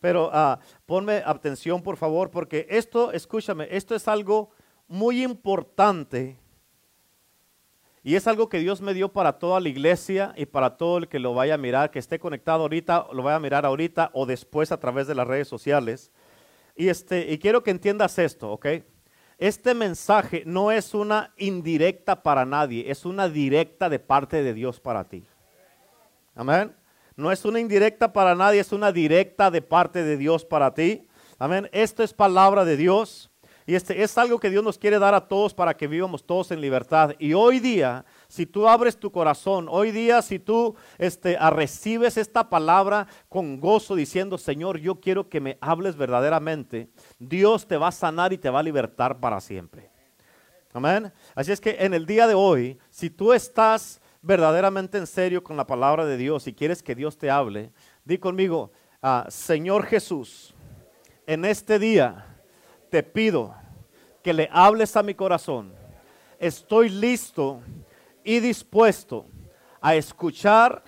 pero ah, ponme atención por favor, porque esto, escúchame, esto es algo muy importante y es algo que Dios me dio para toda la iglesia y para todo el que lo vaya a mirar, que esté conectado ahorita, lo vaya a mirar ahorita o después a través de las redes sociales. Y, este, y quiero que entiendas esto, ¿ok? Este mensaje no es una indirecta para nadie, es una directa de parte de Dios para ti. Amén. No es una indirecta para nadie, es una directa de parte de Dios para ti. Amén. Esto es palabra de Dios. Y este es algo que Dios nos quiere dar a todos para que vivamos todos en libertad. Y hoy día, si tú abres tu corazón, hoy día si tú este, recibes esta palabra con gozo diciendo, Señor, yo quiero que me hables verdaderamente, Dios te va a sanar y te va a libertar para siempre. Amén. Así es que en el día de hoy, si tú estás verdaderamente en serio con la palabra de Dios y quieres que Dios te hable, di conmigo, ah, Señor Jesús, en este día te pido que le hables a mi corazón. Estoy listo y dispuesto a escuchar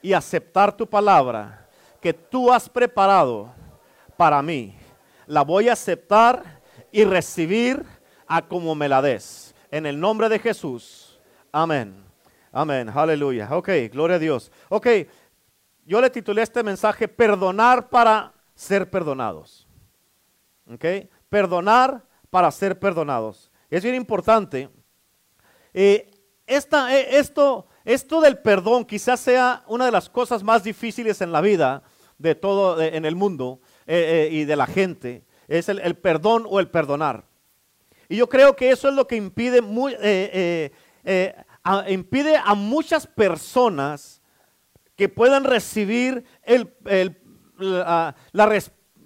y aceptar tu palabra que tú has preparado para mí. La voy a aceptar y recibir a como me la des. En el nombre de Jesús. Amén. Amén. Aleluya. Ok, gloria a Dios. Ok, yo le titulé este mensaje Perdonar para ser perdonados. Ok, perdonar para ser perdonados. Es bien importante. Eh, esta, eh, esto, esto del perdón quizás sea una de las cosas más difíciles en la vida de todo, en el mundo eh, y de la gente. Es el, perdón o el perdonar. Y yo creo que eso es lo que impide, muy, impide a muchas personas que puedan recibir la,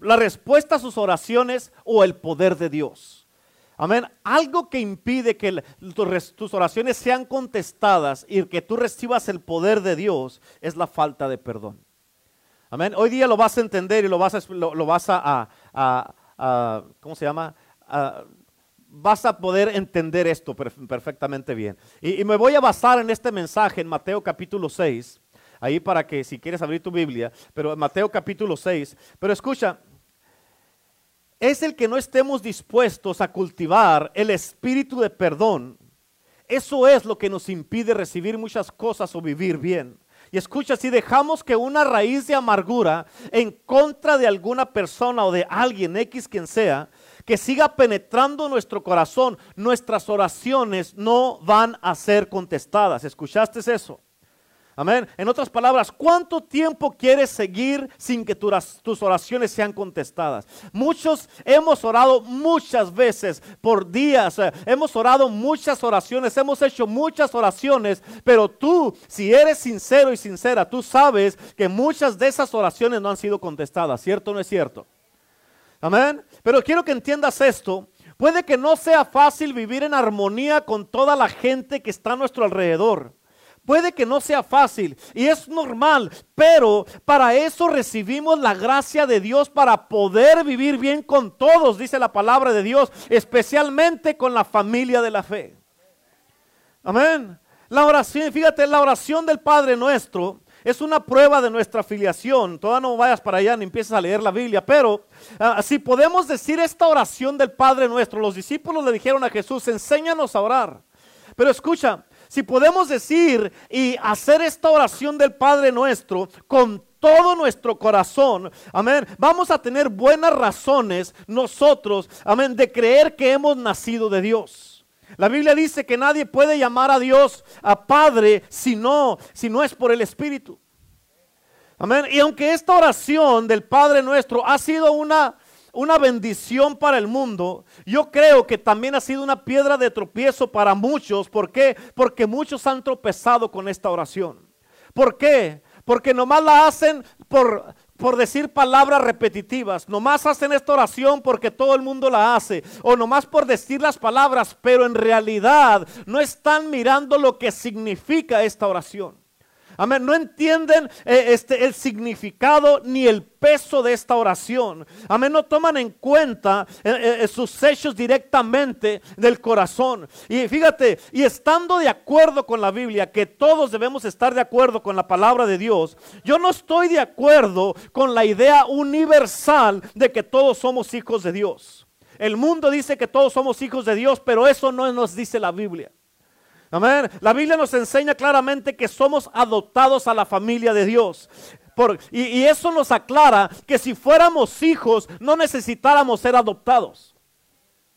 respuesta a sus oraciones o el poder de Dios. Amén. Algo que impide que tus oraciones sean contestadas y que tú recibas el poder de Dios es la falta de perdón. Amén. Hoy día lo vas a entender y lo vas a, a, ¿cómo se llama? Vas a poder entender esto perfectamente bien. Y, me voy a basar en este mensaje en Mateo capítulo 6, ahí para que si quieres abrir tu Biblia, pero Mateo capítulo 6, pero escucha, es el que no estemos dispuestos a cultivar el espíritu de perdón. Eso es lo que nos impide recibir muchas cosas o vivir bien. Y escucha, si dejamos que una raíz de amargura en contra de alguna persona o de alguien, X quien sea, que siga penetrando nuestro corazón, nuestras oraciones no van a ser contestadas. ¿Escuchaste eso? Amén. En otras palabras, ¿cuánto tiempo quieres seguir sin que tus oraciones sean contestadas? Muchos hemos orado muchas veces por días, eh, hemos orado muchas oraciones, hemos hecho muchas oraciones, pero tú, si eres sincero y sincera, tú sabes que muchas de esas oraciones no han sido contestadas, ¿cierto o no es cierto? Amén. Pero quiero que entiendas esto. Puede que no sea fácil vivir en armonía con toda la gente que está a nuestro alrededor. Puede que no sea fácil y es normal, pero para eso recibimos la gracia de Dios para poder vivir bien con todos, dice la palabra de Dios, especialmente con la familia de la fe. Amén. La oración, fíjate, la oración del Padre nuestro es una prueba de nuestra filiación. Todavía no vayas para allá ni empieces a leer la Biblia, pero ah, si podemos decir esta oración del Padre nuestro, los discípulos le dijeron a Jesús, enséñanos a orar. Pero escucha, si podemos decir y hacer esta oración del Padre nuestro con todo nuestro corazón, amén, vamos a tener buenas razones nosotros, amén, de creer que hemos nacido de Dios. La Biblia dice que nadie puede llamar a Dios a Padre si no, si no es por el Espíritu. Amén. Y aunque esta oración del Padre nuestro ha sido una una bendición para el mundo, yo creo que también ha sido una piedra de tropiezo para muchos. ¿Por qué? Porque muchos han tropezado con esta oración. ¿Por qué? Porque nomás la hacen por, por decir palabras repetitivas. Nomás hacen esta oración porque todo el mundo la hace. O nomás por decir las palabras, pero en realidad no están mirando lo que significa esta oración. Amén. No entienden eh, este, el significado ni el peso de esta oración. Amén. No toman en cuenta eh, eh, sus hechos directamente del corazón. Y fíjate, y estando de acuerdo con la Biblia, que todos debemos estar de acuerdo con la palabra de Dios, yo no estoy de acuerdo con la idea universal de que todos somos hijos de Dios. El mundo dice que todos somos hijos de Dios, pero eso no nos dice la Biblia. Amén. La Biblia nos enseña claramente que somos adoptados a la familia de Dios. y, y eso nos aclara que si fuéramos hijos no necesitáramos ser adoptados.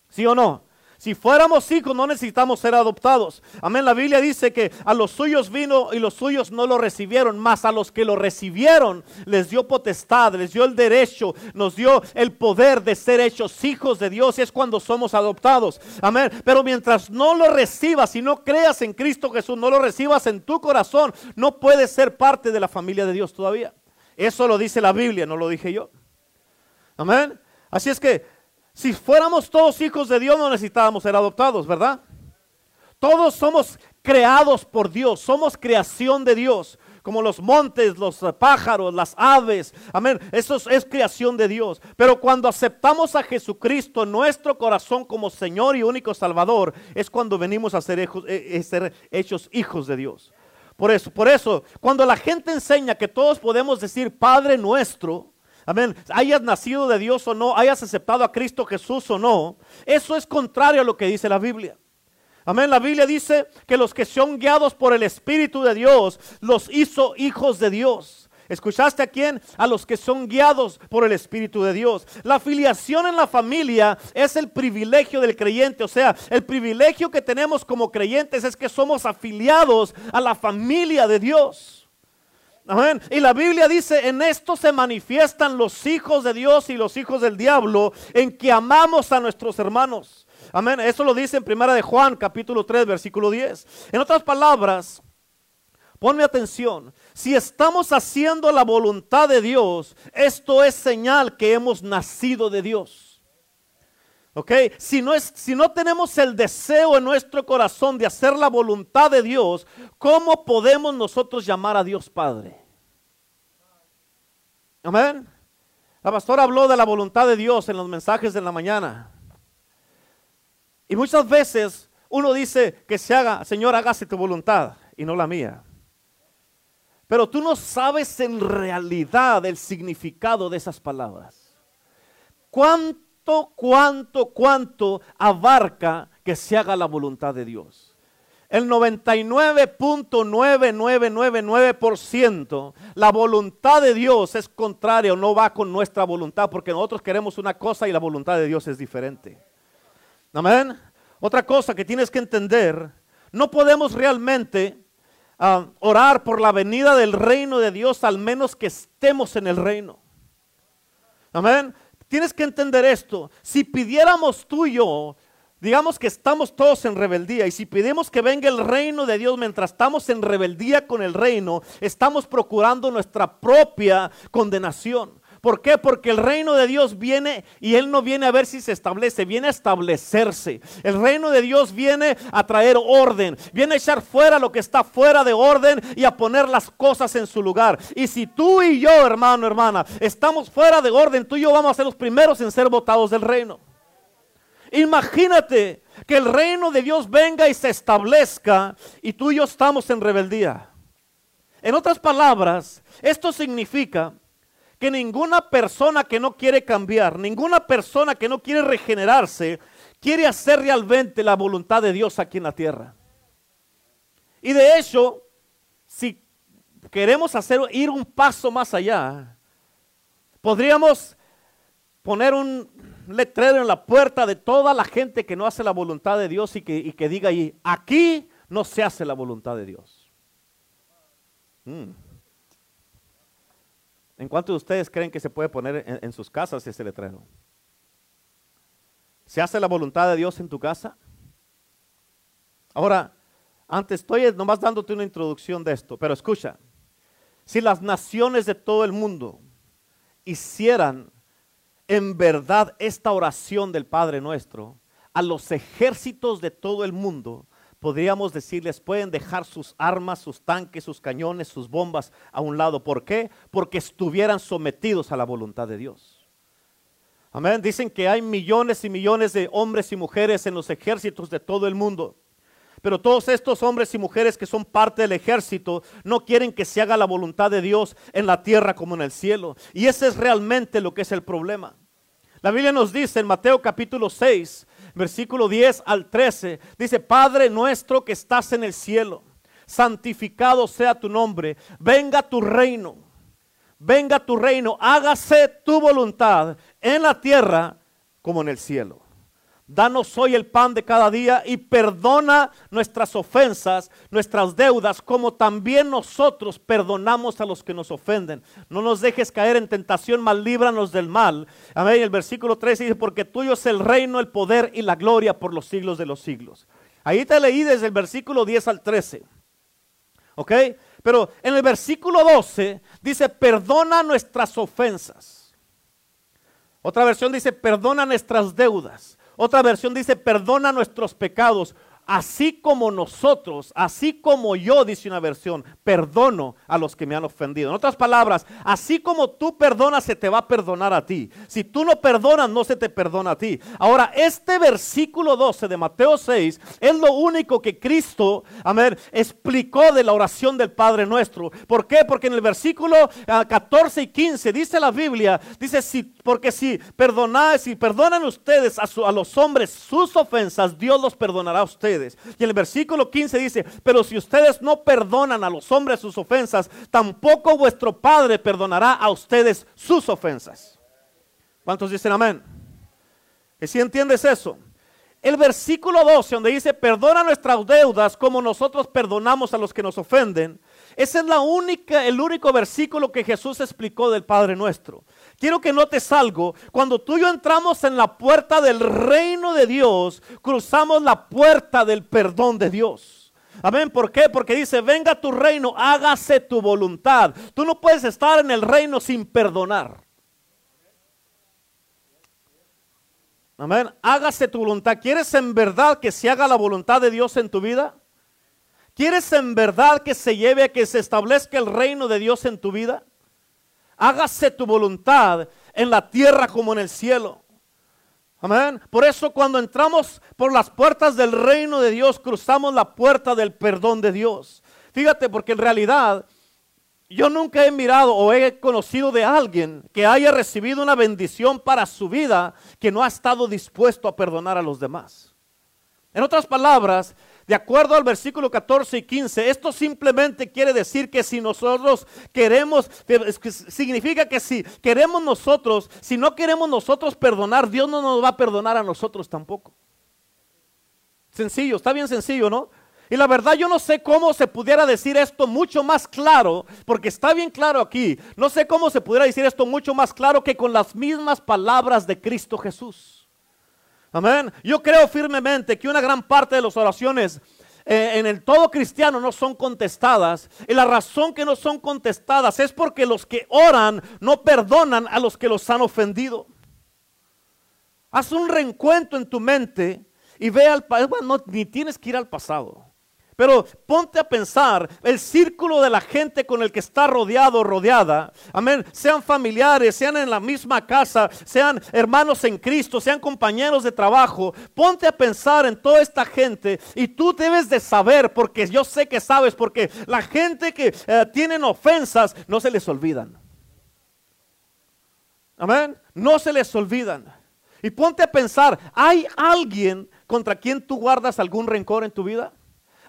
¿Sí o no? Si fuéramos hijos no necesitamos ser adoptados. Amén. La Biblia dice que a los suyos vino y los suyos no lo recibieron, más a los que lo recibieron les dio potestad, les dio el derecho, nos dio el poder de ser hechos hijos de Dios y es cuando somos adoptados. Amén. Pero mientras no lo recibas y no creas en Cristo Jesús, no lo recibas en tu corazón, no puedes ser parte de la familia de Dios todavía. Eso lo dice la Biblia, no lo dije yo. Amén. Así es que si fuéramos todos hijos de Dios no necesitábamos ser adoptados, ¿verdad? Todos somos creados por Dios, somos creación de Dios, como los montes, los pájaros, las aves. Amén. Eso es, creación de Dios. Pero cuando aceptamos a Jesucristo en nuestro corazón como Señor y único Salvador, es cuando venimos a ser, hijos, eh, eh, ser hechos hijos de Dios. Por eso, por eso, cuando la gente enseña que todos podemos decir Padre nuestro, Amén. Hayas nacido de Dios o no, hayas aceptado a Cristo Jesús o no, eso es contrario a lo que dice la Biblia. Amén. La Biblia dice que los que son guiados por el Espíritu de Dios los hizo hijos de Dios. ¿Escuchaste a quién? A los que son guiados por el Espíritu de Dios. La filiación en la familia es el privilegio del creyente. O sea, el privilegio que tenemos como creyentes es que somos afiliados a la familia de Dios. Y la Biblia dice, en esto se manifiestan los hijos de Dios y los hijos del diablo, en que amamos a nuestros hermanos. Amén. Eso lo dice en Primera de Juan, capítulo 3, versículo 10. En otras palabras, ponme atención. Si estamos haciendo la voluntad de Dios, esto es señal que hemos nacido de Dios. ¿Ok? Si no, es, si no tenemos el deseo en nuestro corazón de hacer la voluntad de Dios, ¿cómo podemos nosotros llamar a Dios Padre? Amén. La pastora habló de la voluntad de Dios en los mensajes de la mañana. Y muchas veces uno dice que se haga, Señor, hágase tu voluntad y no la mía. Pero tú no sabes en realidad el significado de esas palabras. ¿Cuánto cuánto, cuánto abarca que se haga la voluntad de Dios. El 99.9999% la voluntad de Dios es contraria o no va con nuestra voluntad porque nosotros queremos una cosa y la voluntad de Dios es diferente. Amén. Otra cosa que tienes que entender, no podemos realmente ah, orar por la venida del reino de Dios al menos que estemos en el reino. Amén. Tienes que entender esto. Si pidiéramos tú y yo, digamos que estamos todos en rebeldía, y si pedimos que venga el reino de Dios mientras estamos en rebeldía con el reino, estamos procurando nuestra propia condenación. ¿Por qué? Porque el reino de Dios viene y Él no viene a ver si se establece, viene a establecerse. El reino de Dios viene a traer orden, viene a echar fuera lo que está fuera de orden y a poner las cosas en su lugar. Y si tú y yo, hermano, hermana, estamos fuera de orden, tú y yo vamos a ser los primeros en ser votados del reino. Imagínate que el reino de Dios venga y se establezca y tú y yo estamos en rebeldía. En otras palabras, esto significa que ninguna persona que no quiere cambiar, ninguna persona que no quiere regenerarse, quiere hacer realmente la voluntad de Dios aquí en la tierra. Y de hecho, si queremos hacer ir un paso más allá, podríamos poner un letrero en la puerta de toda la gente que no hace la voluntad de Dios y que, diga ahí, aquí no se hace la voluntad de Dios. Mm. ¿En cuántos de ustedes creen que se puede poner en, sus casas ese letrero? ¿Se hace la voluntad de Dios en tu casa? Ahora, antes estoy nomás dándote una introducción de esto, pero escucha, si las naciones de todo el mundo hicieran en verdad esta oración del Padre nuestro, a los ejércitos de todo el mundo podríamos decirles, pueden dejar sus armas, sus tanques, sus cañones, sus bombas a un lado. ¿Por qué? Porque estuvieran sometidos a la voluntad de Dios. Amén. Dicen que hay millones y millones de hombres y mujeres en los ejércitos de todo el mundo. Pero todos estos hombres y mujeres que son parte del ejército no quieren que se haga la voluntad de Dios en la tierra como en el cielo. Y ese es realmente lo que es el problema. La Biblia nos dice en Mateo capítulo 6, versículo 10 al 13, dice, Padre nuestro que estás en el cielo, santificado sea tu nombre, venga tu reino, venga tu reino, hágase tu voluntad en la tierra como en el cielo. Danos hoy el pan de cada día y perdona nuestras ofensas, nuestras deudas, como también nosotros perdonamos a los que nos ofenden. No nos dejes caer en tentación, mal líbranos del mal. Amén. El versículo 13 dice, porque tuyo es el reino, el poder y la gloria por los siglos de los siglos. Ahí te leí desde el versículo 10 al 13. ¿Ok? Pero en el versículo 12 dice, perdona nuestras ofensas. Otra versión dice, perdona nuestras deudas. Otra versión dice, perdona nuestros pecados así como nosotros, así como yo, dice una versión, perdono a los que me han ofendido. En otras palabras, así como tú perdonas, se te va a perdonar a ti. Si tú no perdonas, no se te perdona a ti. Ahora, este versículo 12 de Mateo 6 es lo único que Cristo, amén, explicó de la oración del Padre nuestro. ¿Por qué? Porque en el versículo 14 ah, y 15 dice la Biblia, dice, si, porque si perdonáis, si perdonan ustedes a, a los hombres sus ofensas, Dios los perdonará a ustedes. Y en el versículo 15 dice, pero si ustedes no perdonan a los hombres sus ofensas, tampoco vuestro Padre perdonará a ustedes sus ofensas. ¿Cuántos dicen amén? ¿Y si entiendes eso? El versículo 12, donde dice, perdona nuestras deudas como nosotros perdonamos a los que nos ofenden, ese es la única, el único versículo que Jesús explicó del Padre nuestro. Quiero que notes algo. Cuando tú y yo entramos en la puerta del reino de Dios, cruzamos la puerta del perdón de Dios. Amén. ¿Por qué? Porque dice, venga tu reino, hágase tu voluntad. Tú no puedes estar en el reino sin perdonar. Amén. Hágase tu voluntad. ¿Quieres en verdad que se haga la voluntad de Dios en tu vida? ¿Quieres en verdad que se lleve a que se establezca el reino de Dios en tu vida? Hágase tu voluntad en la tierra como en el cielo. Amén. Por eso cuando entramos por las puertas del reino de Dios, cruzamos la puerta del perdón de Dios. Fíjate, porque en realidad yo nunca he mirado o he conocido de alguien que haya recibido una bendición para su vida que no ha estado dispuesto a perdonar a los demás. En otras palabras, de acuerdo al versículo 14 y 15, esto simplemente quiere decir que si nosotros queremos, significa que si queremos nosotros, si no queremos nosotros perdonar, Dios no nos va a perdonar a nosotros tampoco. Sencillo, está bien sencillo, ¿no? Y la verdad yo no sé cómo se pudiera decir esto mucho más claro, porque está bien claro aquí. No sé cómo se pudiera decir esto mucho más claro que con las mismas palabras de Cristo Jesús. Amén. Yo creo firmemente que una gran parte de las oraciones eh, en el todo cristiano no son contestadas. Y la razón que no son contestadas es porque los que oran no perdonan a los que los han ofendido. Haz un reencuentro en tu mente y ve al pasado. Bueno, ni tienes que ir al pasado. Pero ponte a pensar el círculo de la gente con el que está rodeado o rodeada. Amén. Sean familiares, sean en la misma casa, sean hermanos en Cristo, sean compañeros de trabajo. Ponte a pensar en toda esta gente y tú debes de saber, porque yo sé que sabes, porque la gente que eh, tienen ofensas no se les olvidan. Amén. No se les olvidan. Y ponte a pensar, ¿hay alguien contra quien tú guardas algún rencor en tu vida?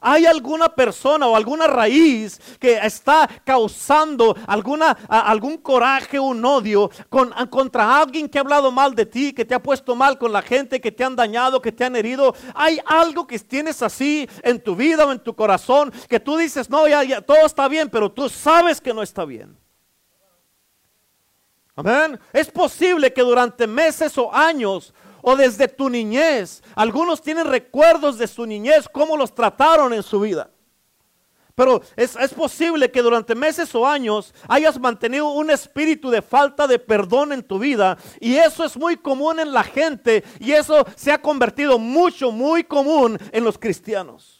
¿Hay alguna persona o alguna raíz que está causando alguna, algún coraje, un odio contra alguien que ha hablado mal de ti, que te ha puesto mal con la gente, que te han dañado, que te han herido? ¿Hay algo que tienes así en tu vida o en tu corazón que tú dices, no, ya, ya todo está bien, pero tú sabes que no está bien? Amén. Es posible que durante meses o años o desde tu niñez. Algunos tienen recuerdos de su niñez, cómo los trataron en su vida. Pero es, es, posible que durante meses o años hayas mantenido un espíritu de falta de perdón en tu vida. Y eso es muy común en la gente. Y eso se ha convertido mucho, muy común en los cristianos.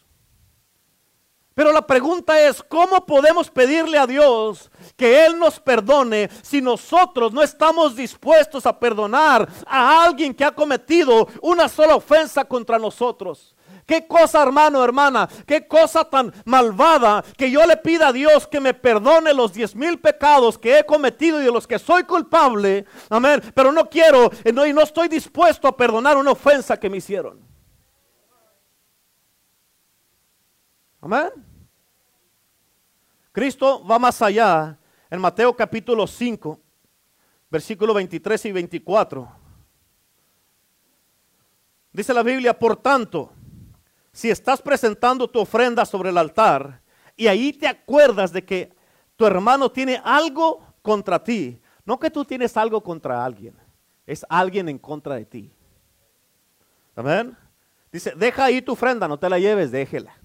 Pero la pregunta es, ¿cómo podemos pedirle a Dios que Él nos perdone si nosotros no estamos dispuestos a perdonar a alguien que ha cometido una sola ofensa contra nosotros? Qué cosa, hermano, hermana, qué cosa tan malvada que yo le pida a Dios que me perdone los diez mil pecados que he cometido y de los que soy culpable. Amén. Pero no quiero y no estoy dispuesto a perdonar una ofensa que me hicieron. Amén. Cristo va más allá en Mateo capítulo 5, versículo 23 y 24. Dice la Biblia, por tanto, si estás presentando tu ofrenda sobre el altar y ahí te acuerdas de que tu hermano tiene algo contra ti, no que tú tienes algo contra alguien, es alguien en contra de ti. Amén. Dice, deja ahí tu ofrenda, no te la lleves, déjela.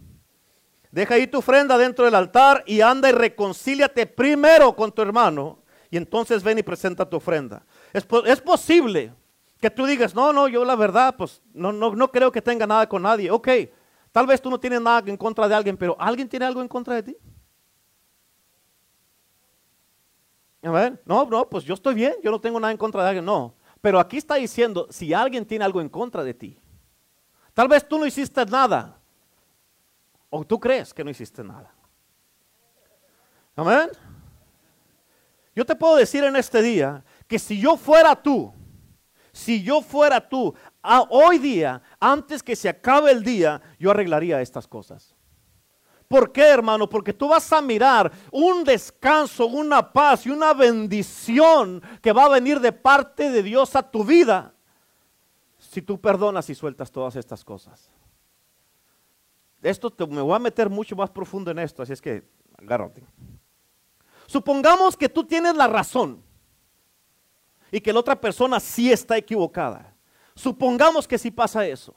Deja ahí tu ofrenda dentro del altar y anda y reconcíliate primero con tu hermano. Y entonces ven y presenta tu ofrenda. Es, posible que tú digas, no, no, yo la verdad, pues no, no, no creo que tenga nada con nadie. Ok, tal vez tú no tienes nada en contra de alguien, pero ¿alguien tiene algo en contra de ti? A ver, no, no, pues yo estoy bien, yo no tengo nada en contra de alguien, no. Pero aquí está diciendo, si alguien tiene algo en contra de ti, tal vez tú no hiciste nada, ¿O tú crees que no hiciste nada? Amén. Yo te puedo decir en este día que si yo fuera tú, si yo fuera tú, hoy día, antes que se acabe el día, yo arreglaría estas cosas. ¿Por qué, hermano? Porque tú vas a mirar un descanso, una paz y una bendición que va a venir de parte de Dios a tu vida si tú perdonas y sueltas todas estas cosas esto me voy a meter mucho más profundo en esto, así es que agárrate. Supongamos que tú tienes la razón y que la otra persona sí está equivocada. Supongamos que sí pasa eso.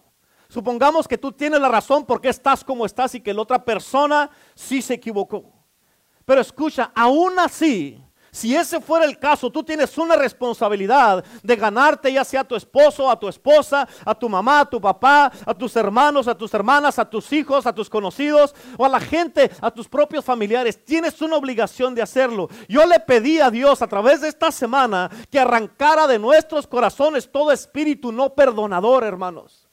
Supongamos que tú tienes la razón porque estás como estás y que la otra persona sí se equivocó. Pero escucha, aún así, si ese fuera el caso, tú tienes una responsabilidad de ganarte ya sea a tu esposo, a tu esposa, a tu mamá, a tu papá, a tus hermanos, a tus hermanas, a tus hijos, a tus conocidos o a la gente, a tus propios familiares. Tienes una obligación de hacerlo. Yo le pedí a Dios a través de esta semana que arrancara de nuestros corazones todo espíritu no perdonador, hermanos.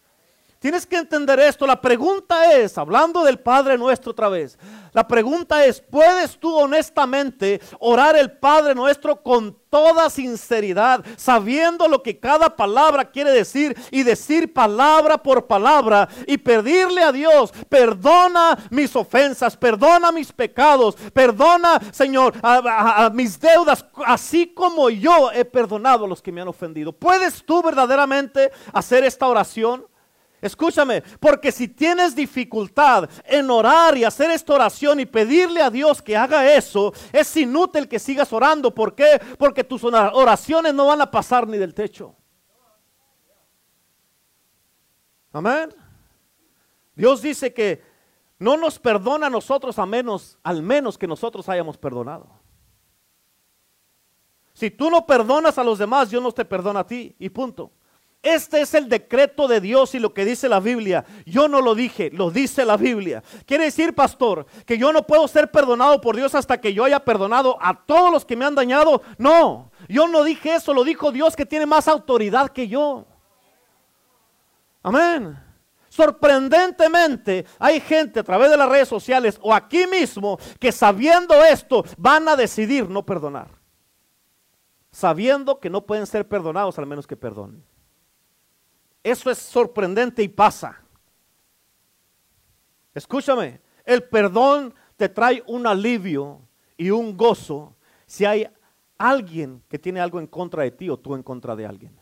Tienes que entender esto. La pregunta es, hablando del Padre nuestro otra vez, la pregunta es, ¿puedes tú honestamente orar el Padre nuestro con toda sinceridad, sabiendo lo que cada palabra quiere decir y decir palabra por palabra y pedirle a Dios, perdona mis ofensas, perdona mis pecados, perdona, Señor, a, mis deudas, así como yo he perdonado a los que me han ofendido? ¿Puedes tú verdaderamente hacer esta oración? Escúchame, porque si tienes dificultad en orar y hacer esta oración y pedirle a Dios que haga eso, es inútil que sigas orando. ¿Por qué? Porque tus oraciones no van a pasar ni del techo. Amén. Dios dice que no nos perdona a nosotros a menos, al menos que nosotros hayamos perdonado. Si tú no perdonas a los demás, Dios no te perdona a ti y punto. Este es el decreto de Dios y lo que dice la Biblia. Yo no lo dije, lo dice la Biblia. Quiere decir, pastor, que yo no puedo ser perdonado por Dios hasta que yo haya perdonado a todos los que me han dañado. No, yo no dije eso, lo dijo Dios que tiene más autoridad que yo. Amén. Sorprendentemente, hay gente a través de las redes sociales o aquí mismo que sabiendo esto van a decidir no perdonar. Sabiendo que no pueden ser perdonados al menos que perdonen. Eso es sorprendente y pasa. Escúchame, el perdón te trae un alivio y un gozo si hay alguien que tiene algo en contra de ti o tú en contra de alguien.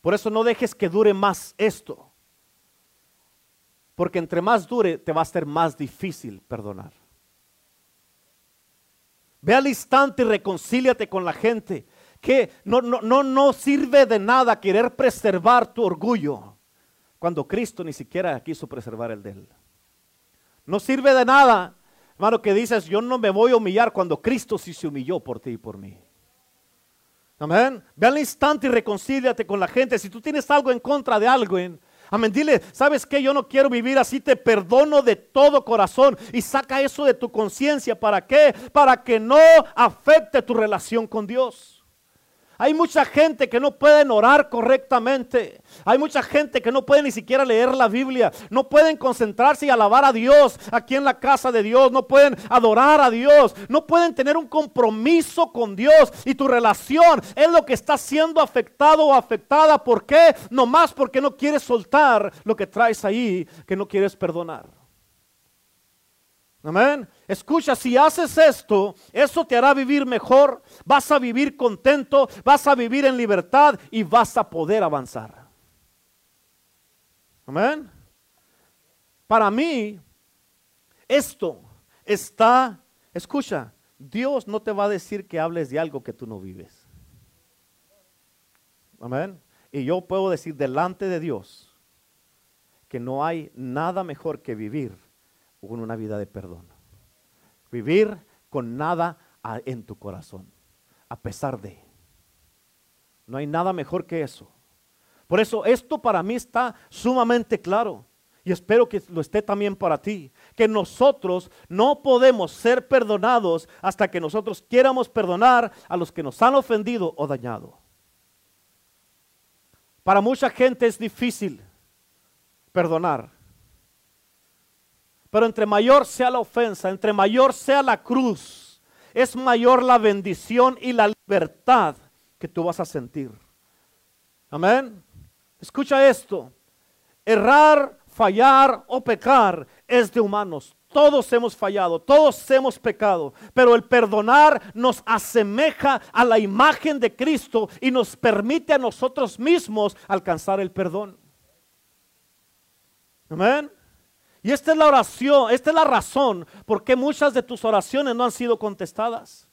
Por eso no dejes que dure más esto. Porque entre más dure te va a ser más difícil perdonar. Ve al instante y reconcíliate con la gente que no, no, no, no sirve de nada querer preservar tu orgullo cuando Cristo ni siquiera quiso preservar el de él. No sirve de nada, hermano, que dices, yo no me voy a humillar cuando Cristo sí se humilló por ti y por mí. Amén. Ve al instante y reconcíliate con la gente. Si tú tienes algo en contra de alguien, Amén, dile, ¿sabes qué? Yo no quiero vivir así, te perdono de todo corazón y saca eso de tu conciencia. ¿Para qué? Para que no afecte tu relación con Dios. Hay mucha gente que no pueden orar correctamente. Hay mucha gente que no puede ni siquiera leer la Biblia. No pueden concentrarse y alabar a Dios aquí en la casa de Dios. No pueden adorar a Dios. No pueden tener un compromiso con Dios. Y tu relación es lo que está siendo afectado o afectada. ¿Por qué? No más porque no quieres soltar lo que traes ahí, que no quieres perdonar. Amén. Escucha, si haces esto, eso te hará vivir mejor, vas a vivir contento, vas a vivir en libertad y vas a poder avanzar. Amén. Para mí, esto está, escucha, Dios no te va a decir que hables de algo que tú no vives. Amén. Y yo puedo decir delante de Dios que no hay nada mejor que vivir con una vida de perdón. Vivir con nada en tu corazón, a pesar de. No hay nada mejor que eso. Por eso esto para mí está sumamente claro. Y espero que lo esté también para ti. Que nosotros no podemos ser perdonados hasta que nosotros quieramos perdonar a los que nos han ofendido o dañado. Para mucha gente es difícil perdonar. Pero entre mayor sea la ofensa, entre mayor sea la cruz, es mayor la bendición y la libertad que tú vas a sentir. Amén. Escucha esto. Errar, fallar o pecar es de humanos. Todos hemos fallado, todos hemos pecado, pero el perdonar nos asemeja a la imagen de Cristo y nos permite a nosotros mismos alcanzar el perdón. Amén. Y esta es la oración, esta es la razón por qué muchas de tus oraciones no han sido contestadas.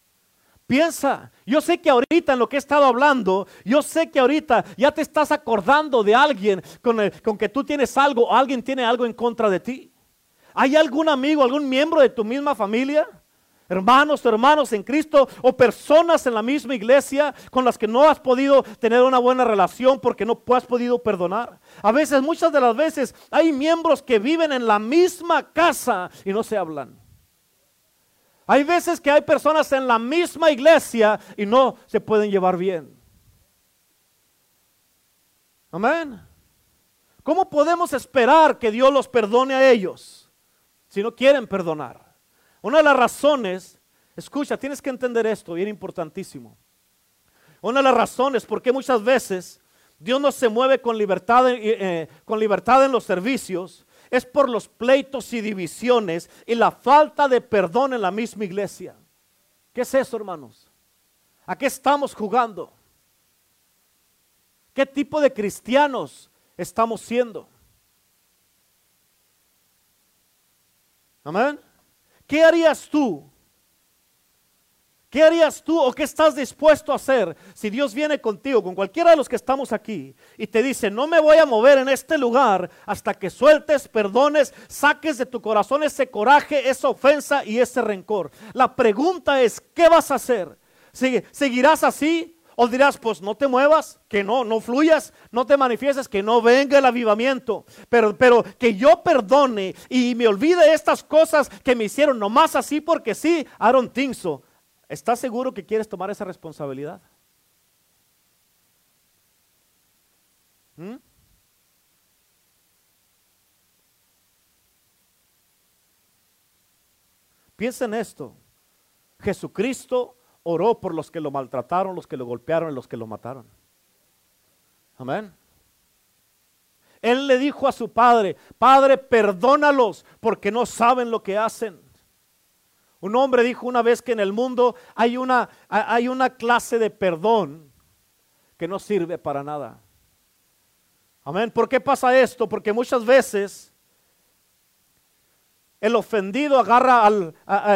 Piensa, yo sé que ahorita en lo que he estado hablando, yo sé que ahorita ya te estás acordando de alguien con, con que tú tienes algo alguien tiene algo en contra de ti. ¿Hay algún amigo, algún miembro de tu misma familia hermanos, hermanos en Cristo o personas en la misma iglesia con las que no has podido tener una buena relación porque no has podido perdonar. A veces, muchas de las veces, hay miembros que viven en la misma casa y no se hablan. Hay veces que hay personas en la misma iglesia y no se pueden llevar bien. Amén. ¿Cómo podemos esperar que Dios los perdone a ellos si no quieren perdonar? Una de las razones, escucha, tienes que entender esto, bien importantísimo. Una de las razones por qué muchas veces Dios no se mueve con libertad, eh, eh, con libertad en los servicios es por los pleitos y divisiones y la falta de perdón en la misma iglesia. ¿Qué es eso, hermanos? ¿A qué estamos jugando? ¿Qué tipo de cristianos estamos siendo? Amén. ¿Qué harías tú? ¿Qué harías tú o qué estás dispuesto a hacer si Dios viene contigo, con cualquiera de los que estamos aquí, y te dice, no me voy a mover en este lugar hasta que sueltes, perdones, saques de tu corazón ese coraje, esa ofensa y ese rencor? La pregunta es, ¿qué vas a hacer? ¿Seguirás así? O dirás, pues no te muevas, que no, no fluyas, no te manifiestes, que no venga el avivamiento. Pero, pero que yo perdone y me olvide estas cosas que me hicieron nomás así porque sí, Aaron Tinso. ¿Estás seguro que quieres tomar esa responsabilidad? ¿Mm? Piensa en esto. Jesucristo oró por los que lo maltrataron, los que lo golpearon y los que lo mataron. Amén. Él le dijo a su padre, Padre, perdónalos porque no saben lo que hacen. Un hombre dijo una vez que en el mundo hay una, hay una clase de perdón que no sirve para nada. Amén. ¿Por qué pasa esto? Porque muchas veces el ofendido agarra al,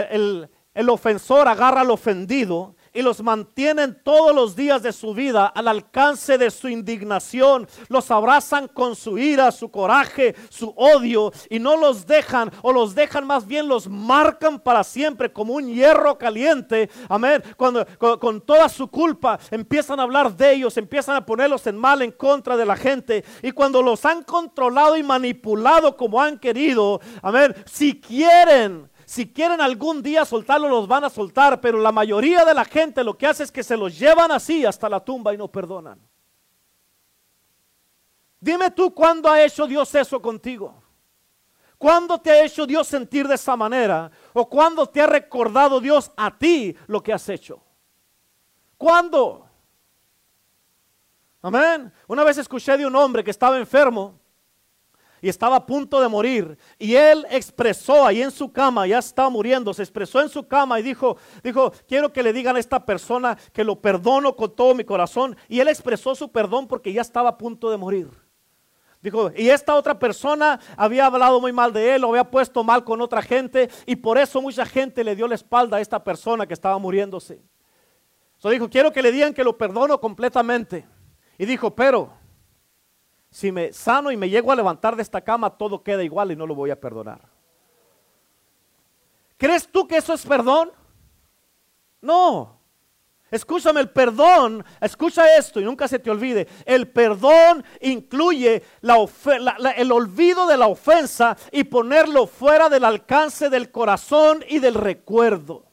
el, el ofensor agarra al ofendido y los mantienen todos los días de su vida al alcance de su indignación. Los abrazan con su ira, su coraje, su odio y no los dejan o los dejan más bien los marcan para siempre como un hierro caliente. Amén. Cuando con, con toda su culpa empiezan a hablar de ellos, empiezan a ponerlos en mal en contra de la gente y cuando los han controlado y manipulado como han querido, amén, si quieren si quieren algún día soltarlo, los van a soltar, pero la mayoría de la gente lo que hace es que se los llevan así hasta la tumba y no perdonan. Dime tú cuándo ha hecho Dios eso contigo. ¿Cuándo te ha hecho Dios sentir de esa manera? ¿O cuándo te ha recordado Dios a ti lo que has hecho? ¿Cuándo? Amén. Una vez escuché de un hombre que estaba enfermo y estaba a punto de morir. Y él expresó ahí en su cama, ya estaba muriendo, se expresó en su cama y dijo, dijo, quiero que le digan a esta persona que lo perdono con todo mi corazón. Y él expresó su perdón porque ya estaba a punto de morir. Dijo, y esta otra persona había hablado muy mal de él, lo había puesto mal con otra gente y por eso mucha gente le dio la espalda a esta persona que estaba muriéndose. So dijo, quiero que le digan que lo perdono completamente. Y dijo, pero si me sano y me llego a levantar de esta cama, todo queda igual y no lo voy a perdonar. ¿Crees tú que eso es perdón? No. Escúchame, el perdón, escucha esto y nunca se te olvide, el perdón incluye el olvido de la ofensa y ponerlo fuera del alcance del corazón y del recuerdo.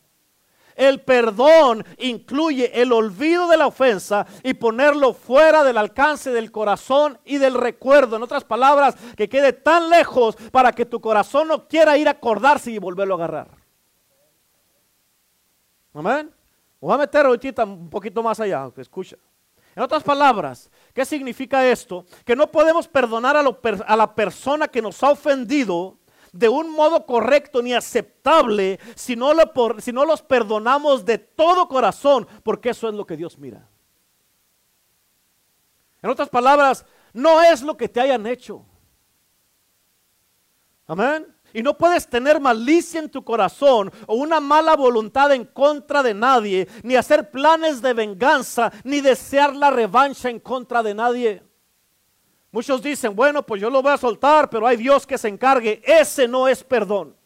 El perdón incluye el olvido de la ofensa y ponerlo fuera del alcance del corazón y del recuerdo. En otras palabras, que quede tan lejos para que tu corazón no quiera ir a acordarse y volverlo a agarrar. Amén. Voy a meter ahorita un poquito más allá, escucha. En otras palabras, ¿qué significa esto? Que no podemos perdonar a, a la persona que nos ha ofendido de un modo correcto ni aceptable si no, si no los perdonamos de todo corazón, porque eso es lo que Dios mira. En otras palabras, no es lo que te hayan hecho. Amén. Y no puedes tener malicia en tu corazón o una mala voluntad en contra de nadie, ni hacer planes de venganza, ni desear la revancha en contra de nadie. Muchos dicen, bueno, pues yo lo voy a soltar, pero hay Dios que se encargue. Ese no es perdón.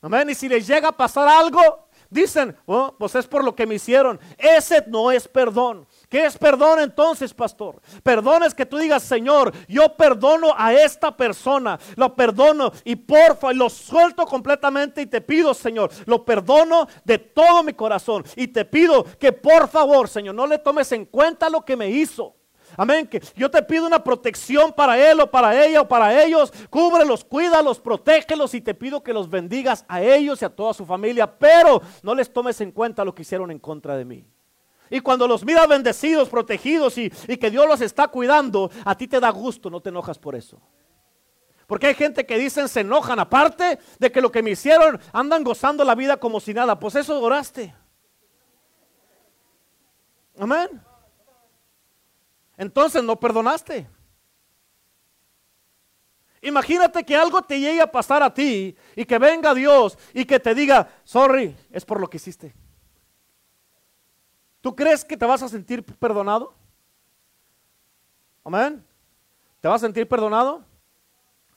Amén. Y si les llega a pasar algo, dicen, oh, pues es por lo que me hicieron. Ese no es perdón. ¿Qué es perdón entonces, pastor? Perdón es que tú digas, Señor, yo perdono a esta persona, lo perdono y porfa, lo suelto completamente y te pido, Señor, lo perdono de todo mi corazón y te pido que por favor, Señor, no le tomes en cuenta lo que me hizo. Amén. Que yo te pido una protección para él o para ella o para ellos. Cúbrelos, cuídalos, protégelos y te pido que los bendigas a ellos y a toda su familia. Pero no les tomes en cuenta lo que hicieron en contra de mí. Y cuando los miras bendecidos, protegidos y, y que Dios los está cuidando, a ti te da gusto, no te enojas por eso. Porque hay gente que dicen se enojan, aparte de que lo que me hicieron, andan gozando la vida como si nada. Pues eso oraste. Amén entonces no perdonaste. Imagínate que algo te llegue a pasar a ti y que venga Dios y que te diga, sorry, es por lo que hiciste. ¿Tú crees que te vas a sentir perdonado? Amén. ¿Te vas a sentir perdonado?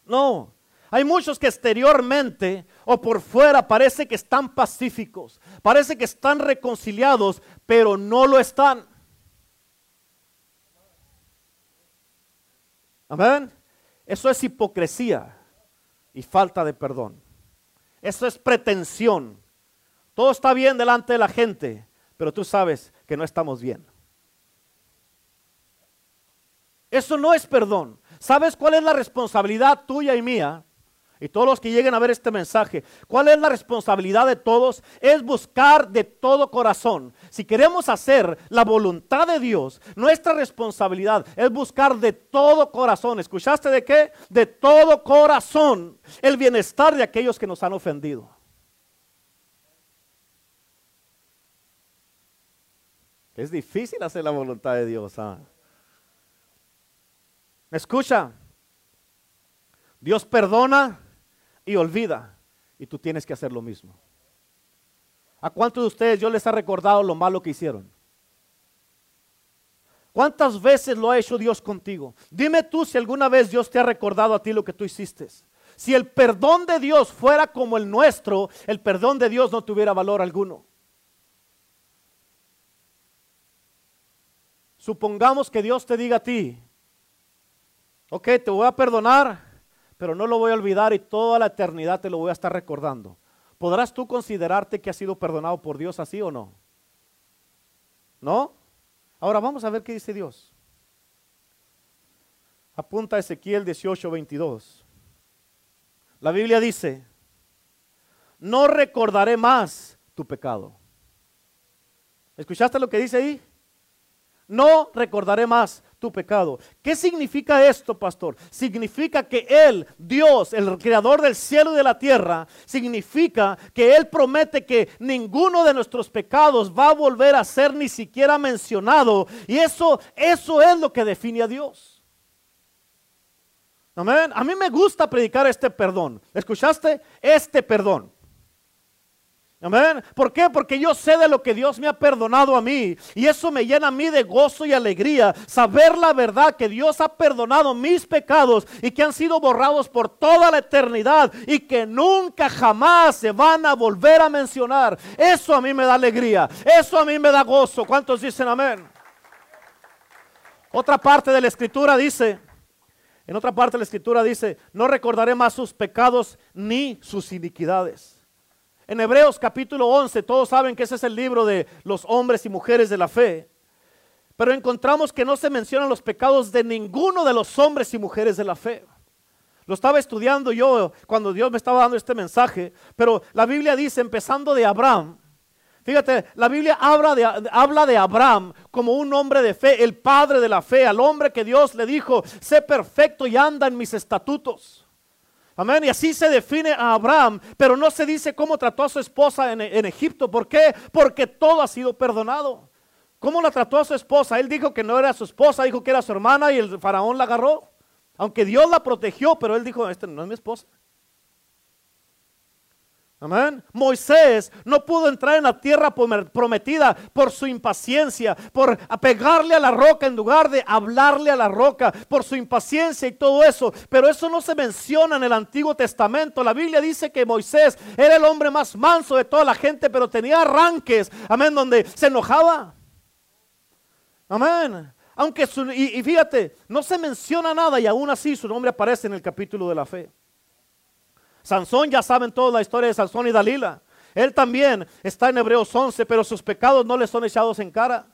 No. Hay muchos que exteriormente o por fuera parece que están pacíficos, parece que están reconciliados, pero no lo están. Amén. Eso es hipocresía y falta de perdón. Eso es pretensión. Todo está bien delante de la gente, pero tú sabes que no estamos bien. Eso no es perdón. ¿Sabes cuál es la responsabilidad tuya y mía? Y todos los que lleguen a ver este mensaje, ¿cuál es la responsabilidad de todos? Es buscar de todo corazón. Si queremos hacer la voluntad de Dios, nuestra responsabilidad es buscar de todo corazón. ¿Escuchaste de qué? De todo corazón el bienestar de aquellos que nos han ofendido. Es difícil hacer la voluntad de Dios. ¿ah? Escucha, Dios perdona y olvida. Y tú tienes que hacer lo mismo. ¿A cuántos de ustedes yo les ha recordado lo malo que hicieron? ¿Cuántas veces lo ha hecho Dios contigo? Dime tú si alguna vez Dios te ha recordado a ti lo que tú hiciste. Si el perdón de Dios fuera como el nuestro, el perdón de Dios no tuviera valor alguno. Supongamos que Dios te diga a ti, ok, te voy a perdonar, pero no lo voy a olvidar y toda la eternidad te lo voy a estar recordando. ¿Podrás tú considerarte que has sido perdonado por Dios así o no? ¿No? Ahora vamos a ver qué dice Dios. Apunta Ezequiel 18, 22. La Biblia dice, no recordaré más tu pecado. ¿Escuchaste lo que dice ahí? No recordaré más tu pecado. ¿Qué significa esto, pastor? Significa que Él, Dios, el creador del cielo y de la tierra, significa que Él promete que ninguno de nuestros pecados va a volver a ser ni siquiera mencionado. Y eso, eso es lo que define a Dios. Amén. A mí me gusta predicar este perdón. ¿Escuchaste? Este perdón. Amén. ¿Por qué? Porque yo sé de lo que Dios me ha perdonado a mí. Y eso me llena a mí de gozo y alegría. Saber la verdad que Dios ha perdonado mis pecados y que han sido borrados por toda la eternidad y que nunca jamás se van a volver a mencionar. Eso a mí me da alegría. Eso a mí me da gozo. ¿Cuántos dicen amén? Otra parte de la escritura dice, en otra parte de la escritura dice, no recordaré más sus pecados ni sus iniquidades. En Hebreos capítulo 11, todos saben que ese es el libro de los hombres y mujeres de la fe. Pero encontramos que no se mencionan los pecados de ninguno de los hombres y mujeres de la fe. Lo estaba estudiando yo cuando Dios me estaba dando este mensaje, pero la Biblia dice, empezando de Abraham, fíjate, la Biblia habla de, habla de Abraham como un hombre de fe, el padre de la fe, al hombre que Dios le dijo, sé perfecto y anda en mis estatutos. Amén. Y así se define a Abraham, pero no se dice cómo trató a su esposa en, Egipto. ¿Por qué? Porque todo ha sido perdonado. ¿Cómo la trató a su esposa? Él dijo que no era su esposa, dijo que era su hermana y el faraón la agarró. Aunque Dios la protegió, pero él dijo, este no es mi esposa. Amén. Moisés no pudo entrar en la tierra prometida por su impaciencia, por apegarle a la roca en lugar de hablarle a la roca, por su impaciencia y todo eso. Pero eso no se menciona en el Antiguo Testamento. La Biblia dice que Moisés era el hombre más manso de toda la gente, pero tenía arranques, amén, donde se enojaba. Amén. Aunque y, y fíjate, no se menciona nada y aún así su nombre aparece en el capítulo de la fe. Sansón, ya saben toda la historia de Sansón y Dalila. Él también está en Hebreos 11, pero sus pecados no le son echados en cara.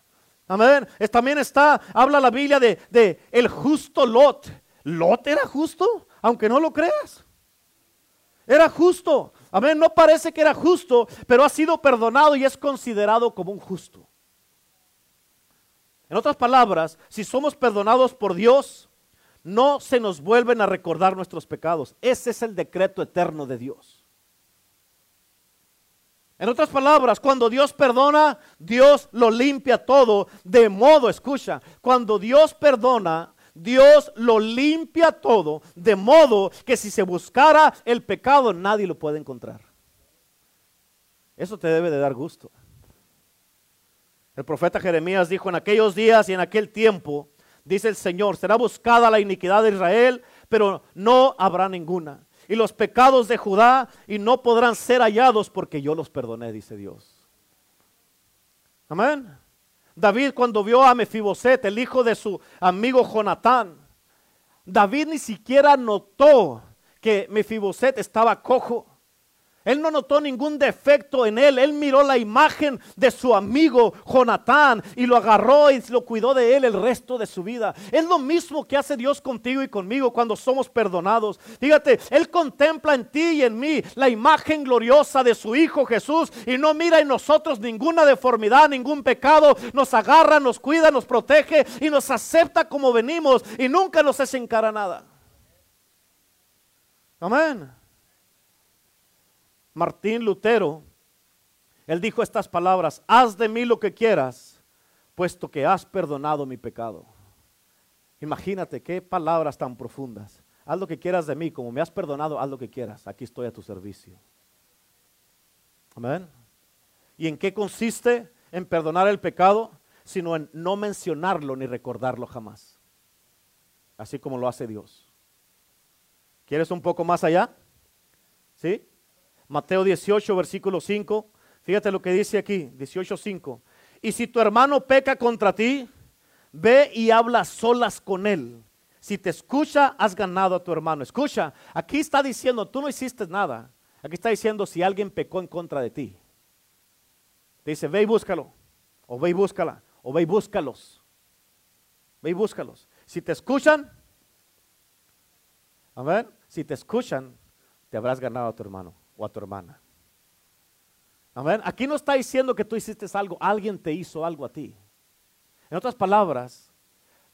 Amén. también está, habla la Biblia de, de el justo Lot. Lot era justo, aunque no lo creas. Era justo. Amén. No parece que era justo, pero ha sido perdonado y es considerado como un justo. En otras palabras, si somos perdonados por Dios, no se nos vuelven a recordar nuestros pecados. Ese es el decreto eterno de Dios. En otras palabras, cuando Dios perdona, Dios lo limpia todo. De modo, escucha, cuando Dios perdona, Dios lo limpia todo. De modo que si se buscara el pecado, nadie lo puede encontrar. Eso te debe de dar gusto. El profeta Jeremías dijo en aquellos días y en aquel tiempo, dice el Señor, será buscada la iniquidad de Israel, pero no habrá ninguna. Y los pecados de Judá y no podrán ser hallados porque yo los perdoné, dice Dios. Amén. David cuando vio a Mefiboset, el hijo de su amigo Jonatán, David ni siquiera notó que Mefiboset estaba cojo. Él no notó ningún defecto en él. Él miró la imagen de su amigo Jonatán y lo agarró y lo cuidó de él el resto de su vida. Es lo mismo que hace Dios contigo y conmigo cuando somos perdonados. Fíjate, Él contempla en ti y en mí la imagen gloriosa de su Hijo Jesús y no mira en nosotros ninguna deformidad, ningún pecado. Nos agarra, nos cuida, nos protege y nos acepta como venimos y nunca nos hace encara nada. Amén. Martín Lutero, él dijo estas palabras, haz de mí lo que quieras, puesto que has perdonado mi pecado. Imagínate qué palabras tan profundas. Haz lo que quieras de mí, como me has perdonado, haz lo que quieras. Aquí estoy a tu servicio. Amén. ¿Y en qué consiste? En perdonar el pecado, sino en no mencionarlo ni recordarlo jamás. Así como lo hace Dios. ¿Quieres un poco más allá? ¿Sí? Mateo 18, versículo 5. Fíjate lo que dice aquí, 18, 5. Y si tu hermano peca contra ti, ve y habla solas con él. Si te escucha, has ganado a tu hermano. Escucha, aquí está diciendo, tú no hiciste nada. Aquí está diciendo si alguien pecó en contra de ti. Te dice, ve y búscalo. O ve y búscala. O ve y búscalos. Ve y búscalos. Si te escuchan, a ver, si te escuchan, te habrás ganado a tu hermano o a tu hermana. Amén. Aquí no está diciendo que tú hiciste algo, alguien te hizo algo a ti. En otras palabras,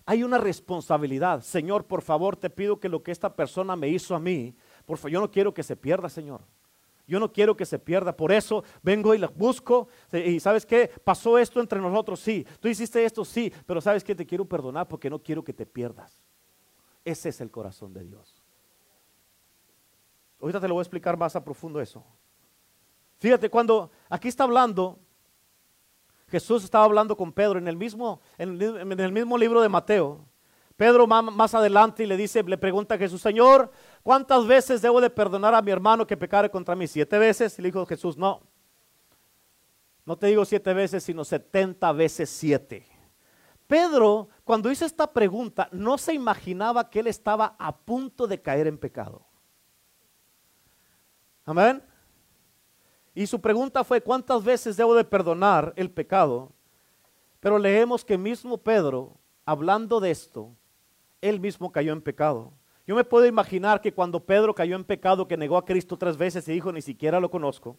hay una responsabilidad. Señor, por favor, te pido que lo que esta persona me hizo a mí, por favor, yo no quiero que se pierda, Señor. Yo no quiero que se pierda, por eso vengo y la busco. Y sabes qué, pasó esto entre nosotros, sí. Tú hiciste esto, sí, pero sabes que te quiero perdonar porque no quiero que te pierdas. Ese es el corazón de Dios. Ahorita te lo voy a explicar más a profundo eso. Fíjate, cuando aquí está hablando, Jesús estaba hablando con Pedro en el mismo, en el mismo libro de Mateo. Pedro más adelante y le dice, le pregunta a Jesús, Señor, ¿cuántas veces debo de perdonar a mi hermano que pecare contra mí? ¿Siete veces? Y le dijo Jesús, no. No te digo siete veces, sino setenta veces siete. Pedro, cuando hizo esta pregunta, no se imaginaba que él estaba a punto de caer en pecado. Amén. Y su pregunta fue, ¿cuántas veces debo de perdonar el pecado? Pero leemos que mismo Pedro, hablando de esto, él mismo cayó en pecado. Yo me puedo imaginar que cuando Pedro cayó en pecado, que negó a Cristo tres veces y dijo, ni siquiera lo conozco.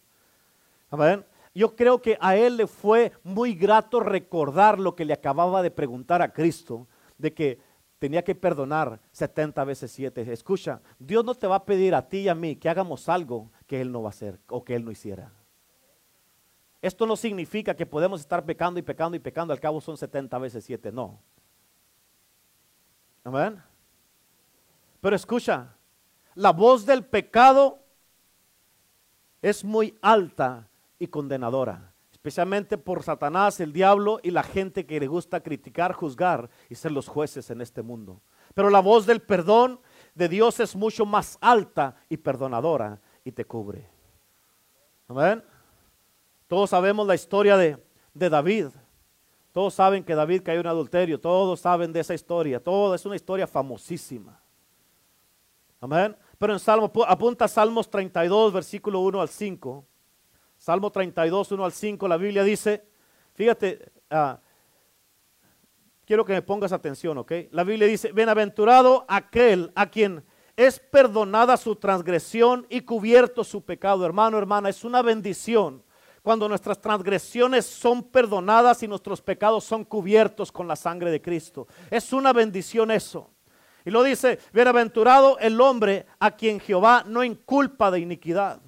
Amén. Yo creo que a él le fue muy grato recordar lo que le acababa de preguntar a Cristo, de que tenía que perdonar 70 veces 7. Escucha, Dios no te va a pedir a ti y a mí que hagamos algo que Él no va a hacer o que Él no hiciera. Esto no significa que podemos estar pecando y pecando y pecando, al cabo son 70 veces 7, no. Amén. Pero escucha, la voz del pecado es muy alta y condenadora especialmente por Satanás, el diablo y la gente que le gusta criticar, juzgar y ser los jueces en este mundo. Pero la voz del perdón de Dios es mucho más alta y perdonadora y te cubre. Amén. Todos sabemos la historia de, de David. Todos saben que David cayó en adulterio. Todos saben de esa historia. Todo es una historia famosísima. Amén. Pero en Salmo, apunta Salmos 32, versículo 1 al 5. Salmo 32, 1 al 5, la Biblia dice, fíjate, ah, quiero que me pongas atención, ¿ok? La Biblia dice, bienaventurado aquel a quien es perdonada su transgresión y cubierto su pecado. Hermano, hermana, es una bendición cuando nuestras transgresiones son perdonadas y nuestros pecados son cubiertos con la sangre de Cristo. Es una bendición eso. Y lo dice, bienaventurado el hombre a quien Jehová no inculpa de iniquidad.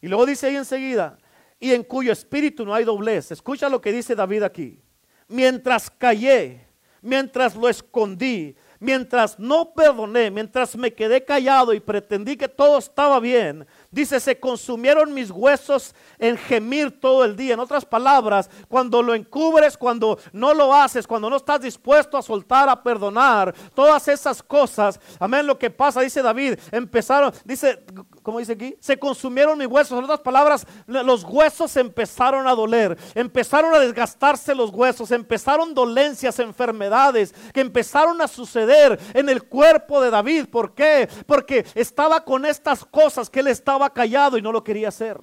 Y luego dice ahí enseguida, y en cuyo espíritu no hay doblez. Escucha lo que dice David aquí. Mientras callé, mientras lo escondí, mientras no perdoné, mientras me quedé callado y pretendí que todo estaba bien, dice, se consumieron mis huesos en gemir todo el día. En otras palabras, cuando lo encubres, cuando no lo haces, cuando no estás dispuesto a soltar, a perdonar, todas esas cosas, amén, lo que pasa, dice David, empezaron, dice, ¿cómo dice aquí? Se consumieron mis huesos. En otras palabras, los huesos empezaron a doler, empezaron a desgastarse los huesos, empezaron dolencias, enfermedades que empezaron a suceder en el cuerpo de David. ¿Por qué? Porque estaba con estas cosas que él estaba callado y no lo quería hacer.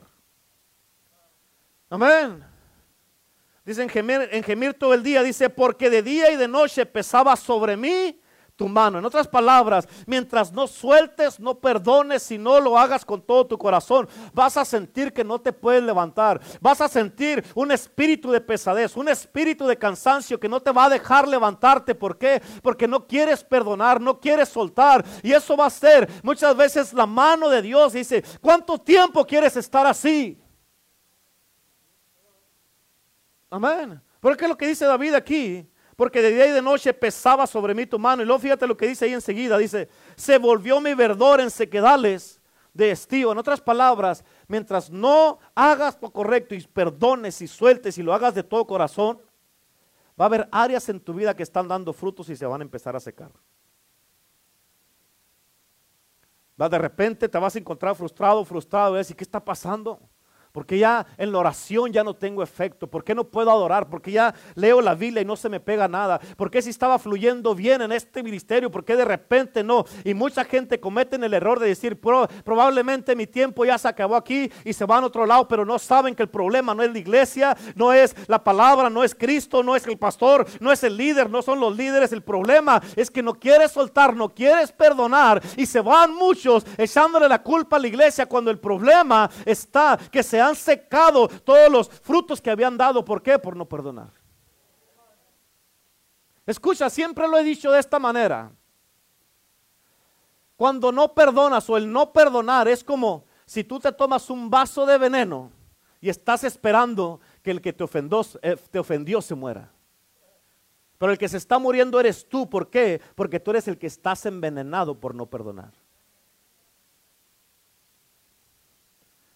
Amén. Dice en gemir, todo el día, dice, porque de día y de noche pesaba sobre mí tu mano. En otras palabras, mientras no sueltes, no perdones, si no lo hagas con todo tu corazón, vas a sentir que no te puedes levantar. Vas a sentir un espíritu de pesadez, un espíritu de cansancio que no te va a dejar levantarte. ¿Por qué? Porque no quieres perdonar, no quieres soltar. Y eso va a ser muchas veces la mano de Dios. Dice, ¿cuánto tiempo quieres estar así? Amén. Porque es lo que dice David aquí porque de día y de noche pesaba sobre mí tu mano. Y luego fíjate lo que dice ahí enseguida, dice, se volvió mi verdor en sequedales de estío. En otras palabras, mientras no hagas lo correcto y perdones y sueltes y lo hagas de todo corazón, va a haber áreas en tu vida que están dando frutos y se van a empezar a secar. De repente te vas a encontrar frustrado, frustrado, y decir, ¿qué está pasando? Porque ya en la oración ya no tengo efecto. ¿Por qué no puedo adorar? Porque ya leo la Biblia y no se me pega nada. ¿Por qué si estaba fluyendo bien en este ministerio? ¿Por qué de repente no? Y mucha gente comete el error de decir, probablemente mi tiempo ya se acabó aquí y se van a otro lado, pero no saben que el problema no es la iglesia, no es la palabra, no es Cristo, no es el pastor, no es el líder, no son los líderes. El problema es que no quieres soltar, no quieres perdonar y se van muchos echándole la culpa a la iglesia cuando el problema está que se han secado todos los frutos que habían dado. ¿Por qué? Por no perdonar. Escucha, siempre lo he dicho de esta manera. Cuando no perdonas o el no perdonar es como si tú te tomas un vaso de veneno y estás esperando que el que te ofendió, eh, te ofendió se muera. Pero el que se está muriendo eres tú. ¿Por qué? Porque tú eres el que estás envenenado por no perdonar.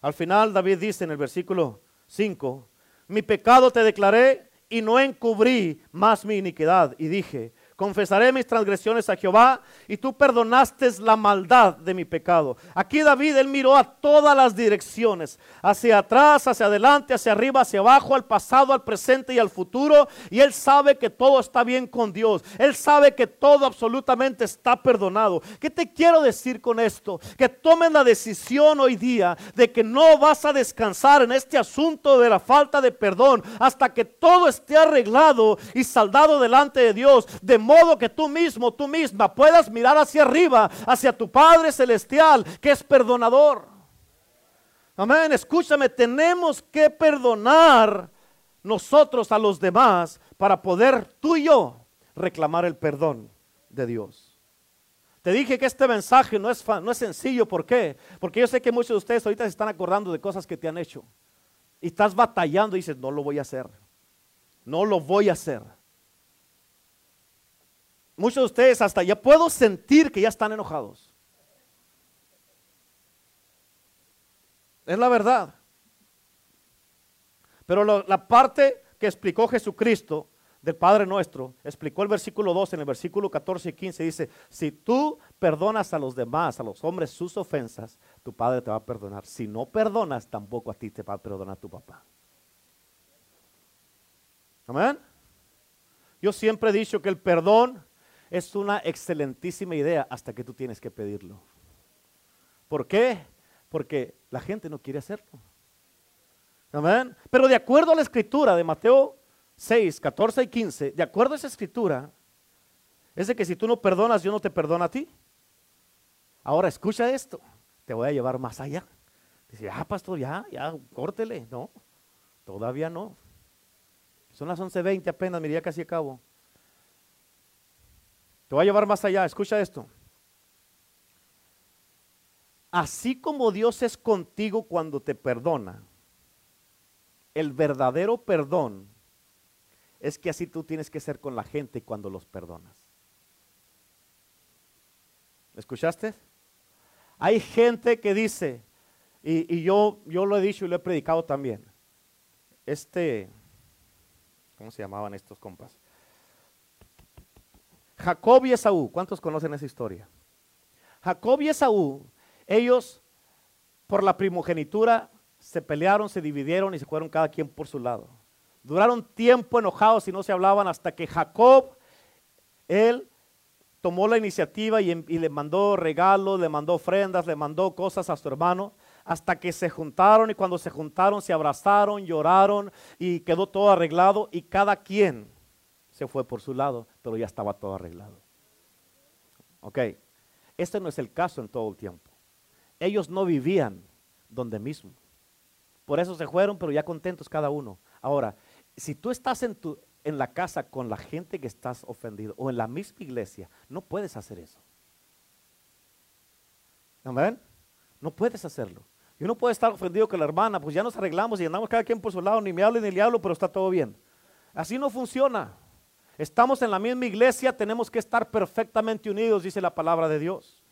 Al final David dice en el versículo 5, mi pecado te declaré y no encubrí más mi iniquidad. Y dije, confesaré mis transgresiones a Jehová y tú perdonaste la maldad de mi pecado. Aquí David, él miró a todas las direcciones, hacia atrás, hacia adelante, hacia arriba, hacia abajo, al pasado, al presente y al futuro. Y él sabe que todo está bien con Dios. Él sabe que todo absolutamente está perdonado. ¿Qué te quiero decir con esto? Que tomen la decisión hoy día de que no vas a descansar en este asunto de la falta de perdón hasta que todo esté arreglado y saldado delante de Dios. Modo que tú mismo, tú misma puedas mirar hacia arriba, hacia tu Padre Celestial, que es perdonador. Amén, escúchame, tenemos que perdonar nosotros a los demás para poder tú y yo reclamar el perdón de Dios. Te dije que este mensaje no es, no es sencillo, ¿por qué? Porque yo sé que muchos de ustedes ahorita se están acordando de cosas que te han hecho. Y estás batallando y dices, no lo voy a hacer. No lo voy a hacer. Muchos de ustedes hasta ya puedo sentir que ya están enojados. Es la verdad. Pero la parte que explicó Jesucristo del Padre nuestro, explicó el versículo 2 en el versículo 14 y 15, dice, si tú perdonas a los demás, a los hombres sus ofensas, tu Padre te va a perdonar. Si no perdonas, tampoco a ti te va a perdonar tu papá. Amén. Yo siempre he dicho que el perdón es una excelentísima idea hasta que tú tienes que pedirlo. ¿Por qué? Porque la gente no quiere hacerlo. Amén. Pero de acuerdo a la escritura de Mateo 6, 14 y 15, de acuerdo a esa escritura, es de que si tú no perdonas, yo no te perdono a ti. Ahora escucha esto, te voy a llevar más allá. Dice, ah, pastor, ya, ya, córtele. No, todavía no. Son las 11.20 apenas, me casi a cabo. Te voy a llevar más allá, escucha esto. Así como Dios es contigo cuando te perdona, el verdadero perdón es que así tú tienes que ser con la gente cuando los perdonas. ¿Escuchaste? Hay gente que dice, y, yo, yo lo he dicho y lo he predicado también, este, ¿cómo se llamaban estos compas? Jacob y Esaú, ¿cuántos conocen esa historia? Jacob y Esaú, ellos por la primogenitura se pelearon, se dividieron y se fueron cada quien por su lado. Duraron tiempo enojados y no se hablaban hasta que Jacob, él tomó la iniciativa y, y, le mandó regalos, le mandó ofrendas, le mandó cosas a su hermano, hasta que se juntaron y cuando se juntaron se abrazaron, lloraron y quedó todo arreglado y cada quien se fue por su lado, pero ya estaba todo arreglado. Ok, este no es el caso en todo el tiempo. Ellos no vivían donde mismo. Por eso se fueron, pero ya contentos cada uno. Ahora, si tú estás en, tu, en la casa con la gente que estás ofendido o en la misma iglesia, no puedes hacer eso. ¿Amén? No puedes hacerlo. Yo no puedo estar ofendido con la hermana, pues ya nos arreglamos y andamos cada quien por su lado, ni me hablo ni le hablo, pero está todo bien. Así no funciona. Estamos en la misma iglesia, tenemos que estar perfectamente unidos, dice la palabra de Dios.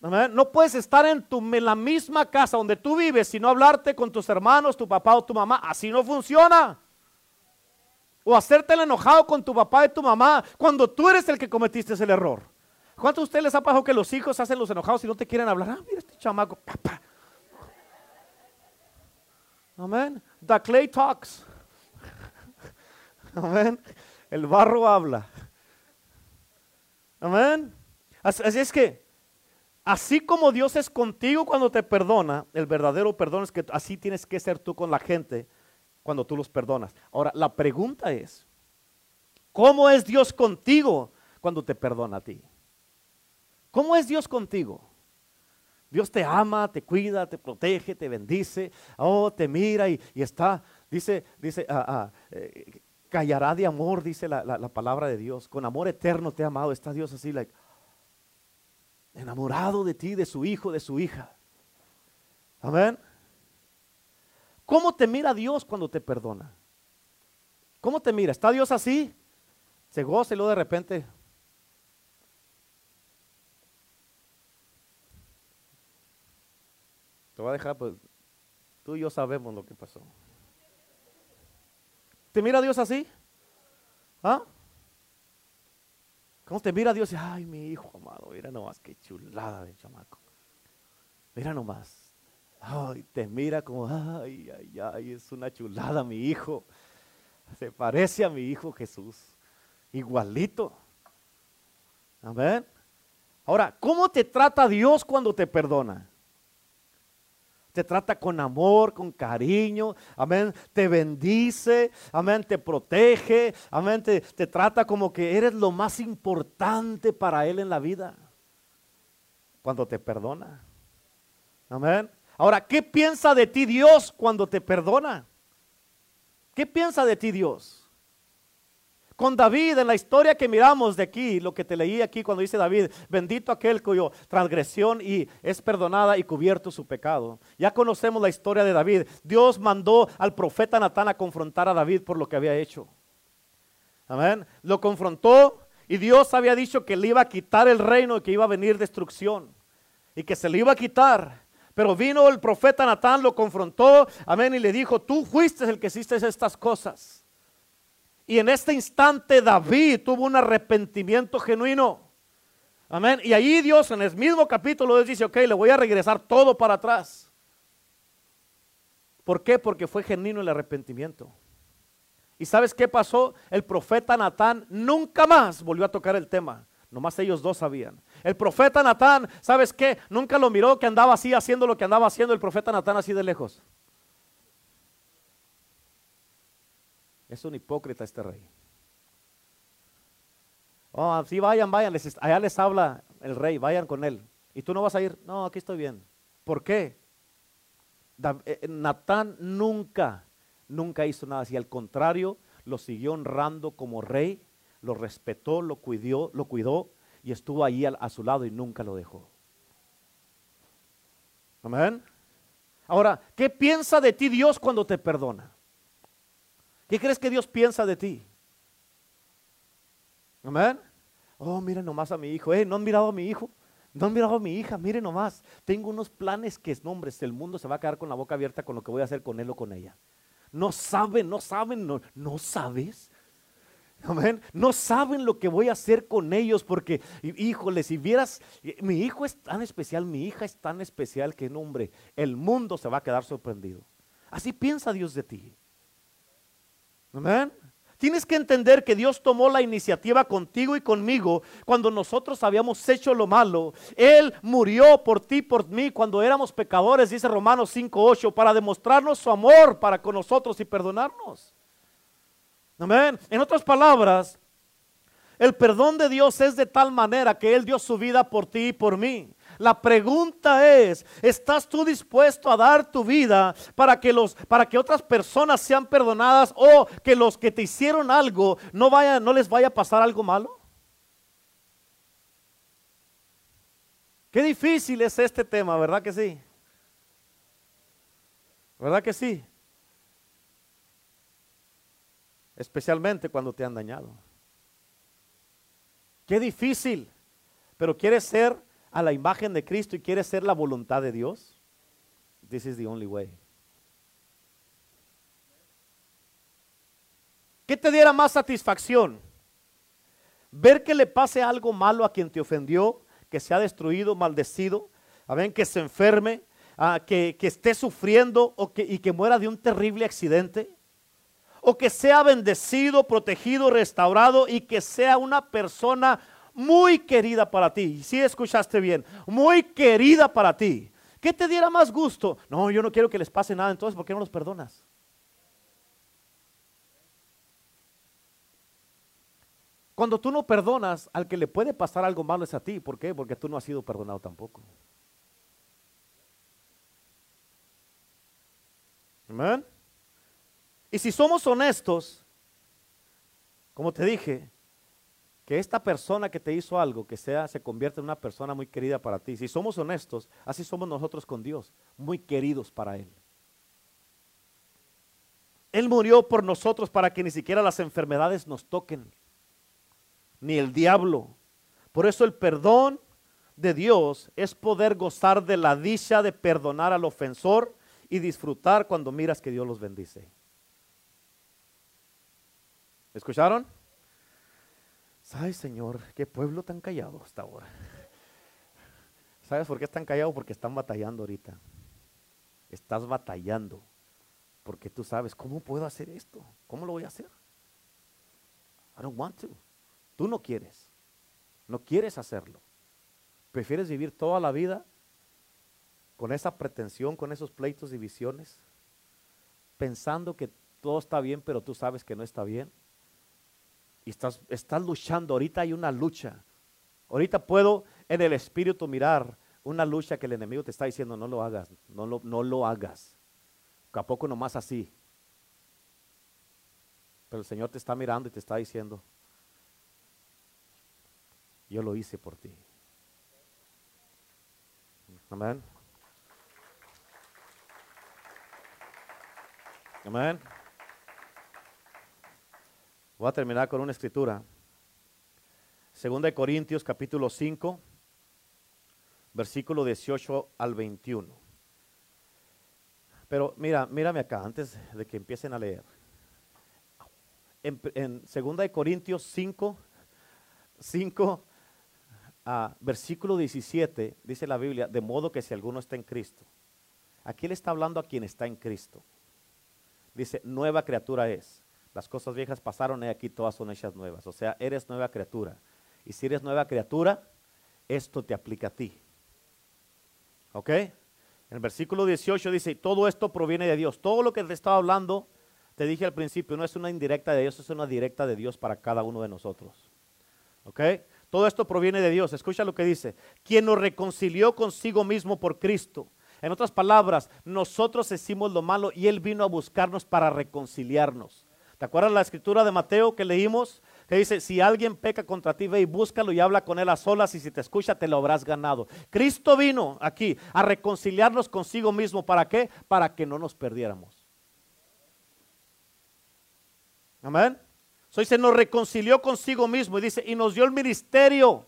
No puedes estar en, tu, la misma casa donde tú vives sino hablarte con tus hermanos, tu papá o tu mamá. Así no funciona. O hacerte el enojado con tu papá y tu mamá cuando tú eres el que cometiste el error. ¿Cuántos de ustedes les ha pasado que los hijos hacen los enojados y no te quieren hablar? Ah, mira este chamaco. Amén. The clay talks. Amén. El barro habla. Amén. Así es que, así como Dios es contigo cuando te perdona, el verdadero perdón es que así tienes que ser tú con la gente cuando tú los perdonas. Ahora, la pregunta es, ¿cómo es Dios contigo cuando te perdona a ti? ¿Cómo es Dios contigo? Dios te ama, te cuida, te protege, te bendice, oh, te mira y, está, dice, dice, ah, ah, eh, callará de amor, dice la, la, palabra de Dios. Con amor eterno te ha amado. Está Dios así, like, enamorado de ti, de su hijo, de su hija. Amén. ¿Cómo te mira Dios cuando te perdona? ¿Cómo te mira? ¿Está Dios así? Se goza y luego de repente. Te voy a dejar, pues tú y yo sabemos lo que pasó. ¿Te mira Dios así? ¿Ah? ¿Cómo te mira Dios? Ay, mi hijo amado, mira nomás, qué chulada de chamaco. Mira nomás. Ay, te mira como, ay, ay, ay, es una chulada mi hijo. Se parece a mi hijo Jesús. Igualito. Amén. Ahora, ¿cómo te trata Dios cuando te perdona? Te trata con amor, con cariño, amén, te bendice, amén, te protege, amén, te, trata como que eres lo más importante para Él en la vida, cuando te perdona, amén. Ahora, ¿qué piensa de ti Dios cuando te perdona? ¿Qué piensa de ti Dios? Con David en la historia que miramos de aquí, lo que te leí aquí cuando dice David, bendito aquel cuyo transgresión y es perdonada y cubierto su pecado. Ya conocemos la historia de David. Dios mandó al profeta Natán a confrontar a David por lo que había hecho. Amén. Lo confrontó y Dios había dicho que le iba a quitar el reino y que iba a venir destrucción y que se le iba a quitar. Pero vino el profeta Natán, lo confrontó, amén, y le dijo, tú fuiste el que hiciste estas cosas. Y en este instante David tuvo un arrepentimiento genuino. Amén. Y ahí Dios en el mismo capítulo dice, ok, le voy a regresar todo para atrás. ¿Por qué? Porque fue genuino el arrepentimiento. ¿Y sabes qué pasó? El profeta Natán nunca más volvió a tocar el tema. Nomás ellos dos sabían. El profeta Natán, ¿sabes qué? Nunca lo miró que andaba así haciendo lo que andaba haciendo el profeta Natán así de lejos. Es un hipócrita este rey. Oh, sí, vayan, vayan, allá les habla el rey, vayan con él. ¿Y tú no vas a ir? No, aquí estoy bien. ¿Por qué? Eh, eh, Natán nunca, nunca hizo nada así. Al contrario, lo siguió honrando como rey, lo respetó, lo cuidó, lo cuidó y estuvo ahí a su lado y nunca lo dejó. Amén. Ahora, ¿qué piensa de ti Dios cuando te perdona? ¿Qué crees que Dios piensa de ti? Amén. Oh, miren nomás a mi hijo. Eh, ¿No han mirado a mi hijo? ¿No han mirado a mi hija? Miren nomás. Tengo unos planes que, no, hombre, el mundo se va a quedar con la boca abierta con lo que voy a hacer con él o con ella. No saben, no saben, no, no sabes. Amén. No saben lo que voy a hacer con ellos porque, híjole, si vieras, mi hijo es tan especial, mi hija es tan especial que, no, hombre, el mundo se va a quedar sorprendido. Así piensa Dios de ti. Amén. Tienes que entender que Dios tomó la iniciativa contigo y conmigo cuando nosotros habíamos hecho lo malo. Él murió por ti, por mí, cuando éramos pecadores, dice Romanos 5.8, para demostrarnos su amor para con nosotros y perdonarnos. Amén. En otras palabras, el perdón de Dios es de tal manera que Él dio su vida por ti y por mí. La pregunta es, ¿estás tú dispuesto a dar tu vida para que los para que otras personas sean perdonadas o que los que te hicieron algo no vaya no les vaya a pasar algo malo? Qué difícil es este tema, ¿verdad que sí? ¿Verdad que sí? Especialmente cuando te han dañado. Qué difícil, pero quieres ser a la imagen de Cristo y quieres ser la voluntad de Dios, this is the only way. ¿Qué te diera más satisfacción? Ver que le pase algo malo a quien te ofendió, que se ha destruido, maldecido, a ver, que se enferme, que, esté sufriendo o que, y que muera de un terrible accidente. O que sea bendecido, protegido, restaurado y que sea una persona muy querida para ti. Si escuchaste bien, muy querida para ti. ¿Qué te diera más gusto? No, yo no quiero que les pase nada, entonces ¿por qué no los perdonas? Cuando tú no perdonas, al que le puede pasar algo malo es a ti. ¿Por qué? Porque tú no has sido perdonado tampoco. Amén. Y si somos honestos, como te dije, que esta persona que te hizo algo, que sea, se convierte en una persona muy querida para ti. Si somos honestos, así somos nosotros con Dios, muy queridos para Él. Él murió por nosotros para que ni siquiera las enfermedades nos toquen ni el diablo. Por eso el perdón de Dios es poder gozar de la dicha de perdonar al ofensor y disfrutar cuando miras que Dios los bendice. ¿Escucharon? Ay, Señor, qué pueblo tan callado hasta ahora. ¿Sabes por qué están callados? Porque están batallando ahorita. Estás batallando. Porque tú sabes, ¿cómo puedo hacer esto? ¿Cómo lo voy a hacer? I don't want to. Tú no quieres, no quieres hacerlo. Prefieres vivir toda la vida con esa pretensión, con esos pleitos y visiones, pensando que todo está bien, pero tú sabes que no está bien. Estás luchando, ahorita hay una lucha. Ahorita puedo en el espíritu mirar una lucha que el enemigo te está diciendo, no lo hagas, no lo, no lo hagas. ¿A poco nomás así? Pero el Señor te está mirando y te está diciendo, yo lo hice por ti. Amén. Amén. Voy a terminar con una escritura. Segunda de Corintios capítulo 5, versículo 18 al 21. Pero mira, mírame acá antes de que empiecen a leer. En, en Segunda de Corintios 5, 5 versículo 17, dice la Biblia, de modo que si alguno está en Cristo, aquí le está hablando a quien está en Cristo. Dice, nueva criatura es. Las cosas viejas pasaron y aquí todas son hechas nuevas. O sea, eres nueva criatura. Y si eres nueva criatura, esto te aplica a ti. ¿Ok? En el versículo 18 dice, todo esto proviene de Dios. Todo lo que te estaba hablando, te dije al principio, no es una indirecta de Dios, es una directa de Dios para cada uno de nosotros. ¿Ok? Todo esto proviene de Dios. Escucha lo que dice. Quien nos reconcilió consigo mismo por Cristo. En otras palabras, nosotros hicimos lo malo y Él vino a buscarnos para reconciliarnos. ¿Te acuerdas la escritura de Mateo que leímos? Que dice, si alguien peca contra ti, ve y búscalo y habla con él a solas y si te escucha, te lo habrás ganado. Cristo vino aquí a reconciliarnos consigo mismo. ¿Para qué? Para que no nos perdiéramos. Amén. So se nos reconcilió consigo mismo y dice, y nos dio el ministerio.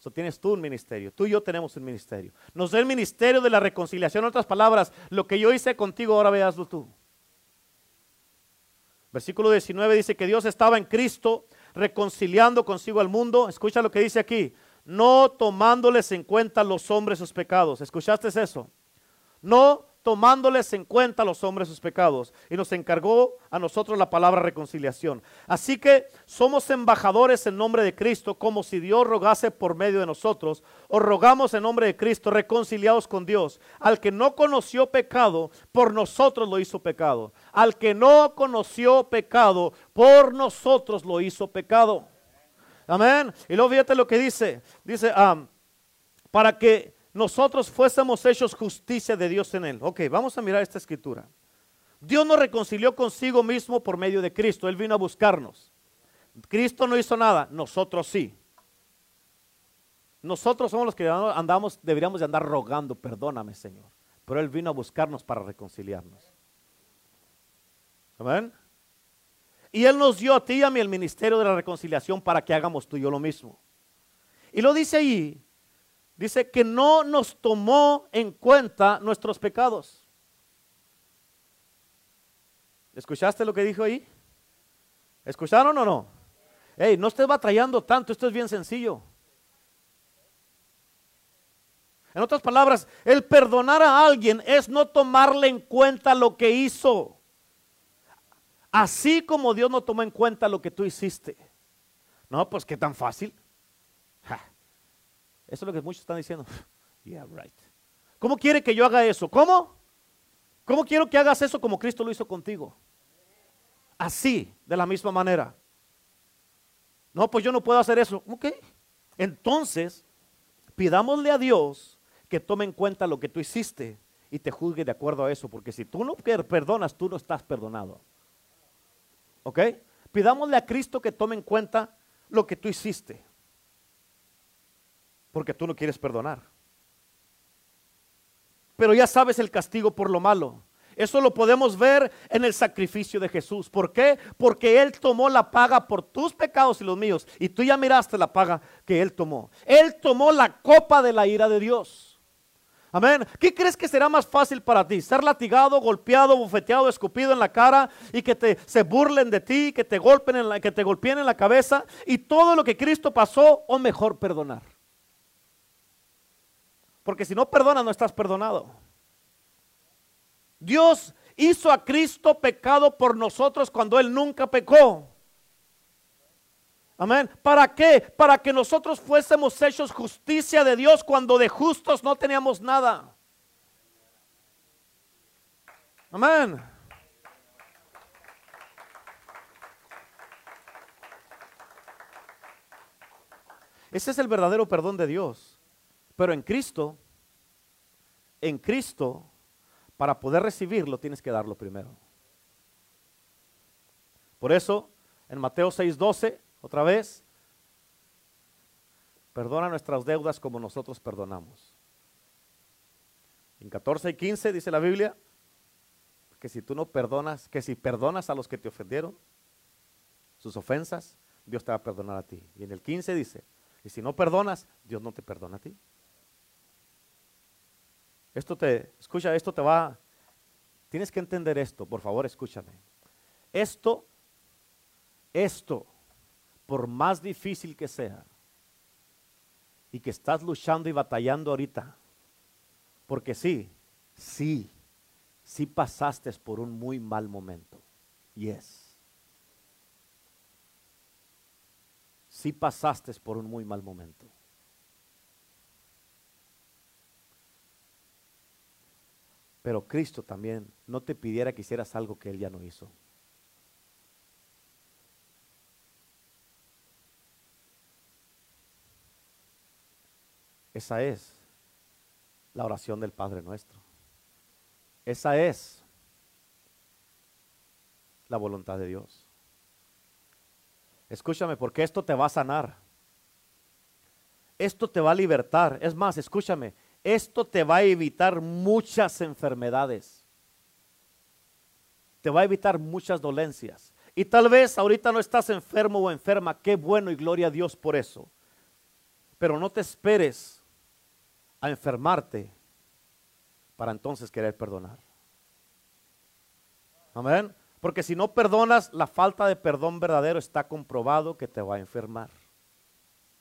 So tienes tú un ministerio, tú y yo tenemos un ministerio. Nos dio el ministerio de la reconciliación. En otras palabras, lo que yo hice contigo, ahora veaslo tú. Versículo 19 dice que Dios estaba en Cristo reconciliando consigo al mundo. Escucha lo que dice aquí. No tomándoles en cuenta los hombres sus pecados. ¿Escuchaste eso? No tomándoles en cuenta a los hombres sus pecados y nos encargó a nosotros la palabra reconciliación. Así que somos embajadores en nombre de Cristo, como si Dios rogase por medio de nosotros, o rogamos en nombre de Cristo reconciliados con Dios. Al que no conoció pecado, por nosotros lo hizo pecado. Al que no conoció pecado, por nosotros lo hizo pecado. Amén. Y luego fíjate lo que dice. Dice, ah, para que nosotros fuésemos hechos justicia de Dios en él. Ok, vamos a mirar esta escritura. Dios nos reconcilió consigo mismo por medio de Cristo. Él vino a buscarnos. Cristo no hizo nada, nosotros sí. Nosotros somos los que andamos, deberíamos de andar rogando, perdóname Señor. Pero Él vino a buscarnos para reconciliarnos. Amén. Y Él nos dio a ti y a mí el ministerio de la reconciliación para que hagamos tú y yo lo mismo. Y lo dice ahí, Dice que no nos tomó en cuenta nuestros pecados. ¿Escuchaste lo que dijo ahí? ¿Escucharon o no? Hey, no estés batallando tanto, esto es bien sencillo. En otras palabras, el perdonar a alguien es no tomarle en cuenta lo que hizo. Así como Dios no tomó en cuenta lo que tú hiciste. No, pues qué tan fácil. Eso es lo que muchos están diciendo. Yeah, right. ¿Cómo quiere que yo haga eso? ¿Cómo? ¿Cómo quiero que hagas eso como Cristo lo hizo contigo? Así, de la misma manera. No, pues yo no puedo hacer eso. Ok. Entonces, pidámosle a Dios que tome en cuenta lo que tú hiciste y te juzgue de acuerdo a eso, porque si tú no perdonas, tú no estás perdonado. ¿Ok? Pidámosle a Cristo que tome en cuenta lo que tú hiciste, porque tú no quieres perdonar. Pero ya sabes el castigo por lo malo. Eso lo podemos ver en el sacrificio de Jesús. ¿Por qué? Porque Él tomó la paga por tus pecados y los míos. Y tú ya miraste la paga que Él tomó. Él tomó la copa de la ira de Dios. Amén. ¿Qué crees que será más fácil para ti? ¿Ser latigado, golpeado, bufeteado, escupido en la cara y que te se burlen de ti, que te golpeen en la, que te golpeen en la cabeza y todo lo que Cristo pasó o mejor perdonar? Porque si no perdonas no estás perdonado. Dios hizo a Cristo pecado por nosotros cuando él nunca pecó. Amén. ¿Para qué? Para que nosotros fuésemos hechos justicia de Dios cuando de justos no teníamos nada. Amén. Ese es el verdadero perdón de Dios. Pero en Cristo, en Cristo, para poder recibirlo tienes que darlo primero. Por eso, en Mateo 6:12 otra vez, perdona nuestras deudas como nosotros perdonamos. En 14 y 15 dice la Biblia que si tú no perdonas, que si perdonas a los que te ofendieron, sus ofensas, Dios te va a perdonar a ti. Y en el 15 dice, y si no perdonas, Dios no te perdona a ti. Esto te, escucha, esto te va, tienes que entender esto, por favor, escúchame. Esto, esto por más difícil que sea, y que estás luchando y batallando ahorita, porque sí, sí, sí pasaste por un muy mal momento. Yes. Sí pasaste por un muy mal momento. Pero Cristo también no te pidiera que hicieras algo que Él ya no hizo. Esa es la oración del Padre nuestro. Esa es la voluntad de Dios. Escúchame, porque esto te va a sanar. Esto te va a libertar. Es más, escúchame, esto te va a evitar muchas enfermedades. Te va a evitar muchas dolencias. Y tal vez ahorita no estás enfermo o enferma. Qué bueno y gloria a Dios por eso. Pero no te esperes a enfermarte para entonces querer perdonar. Amén. Porque si no perdonas, la falta de perdón verdadero está comprobado que te va a enfermar.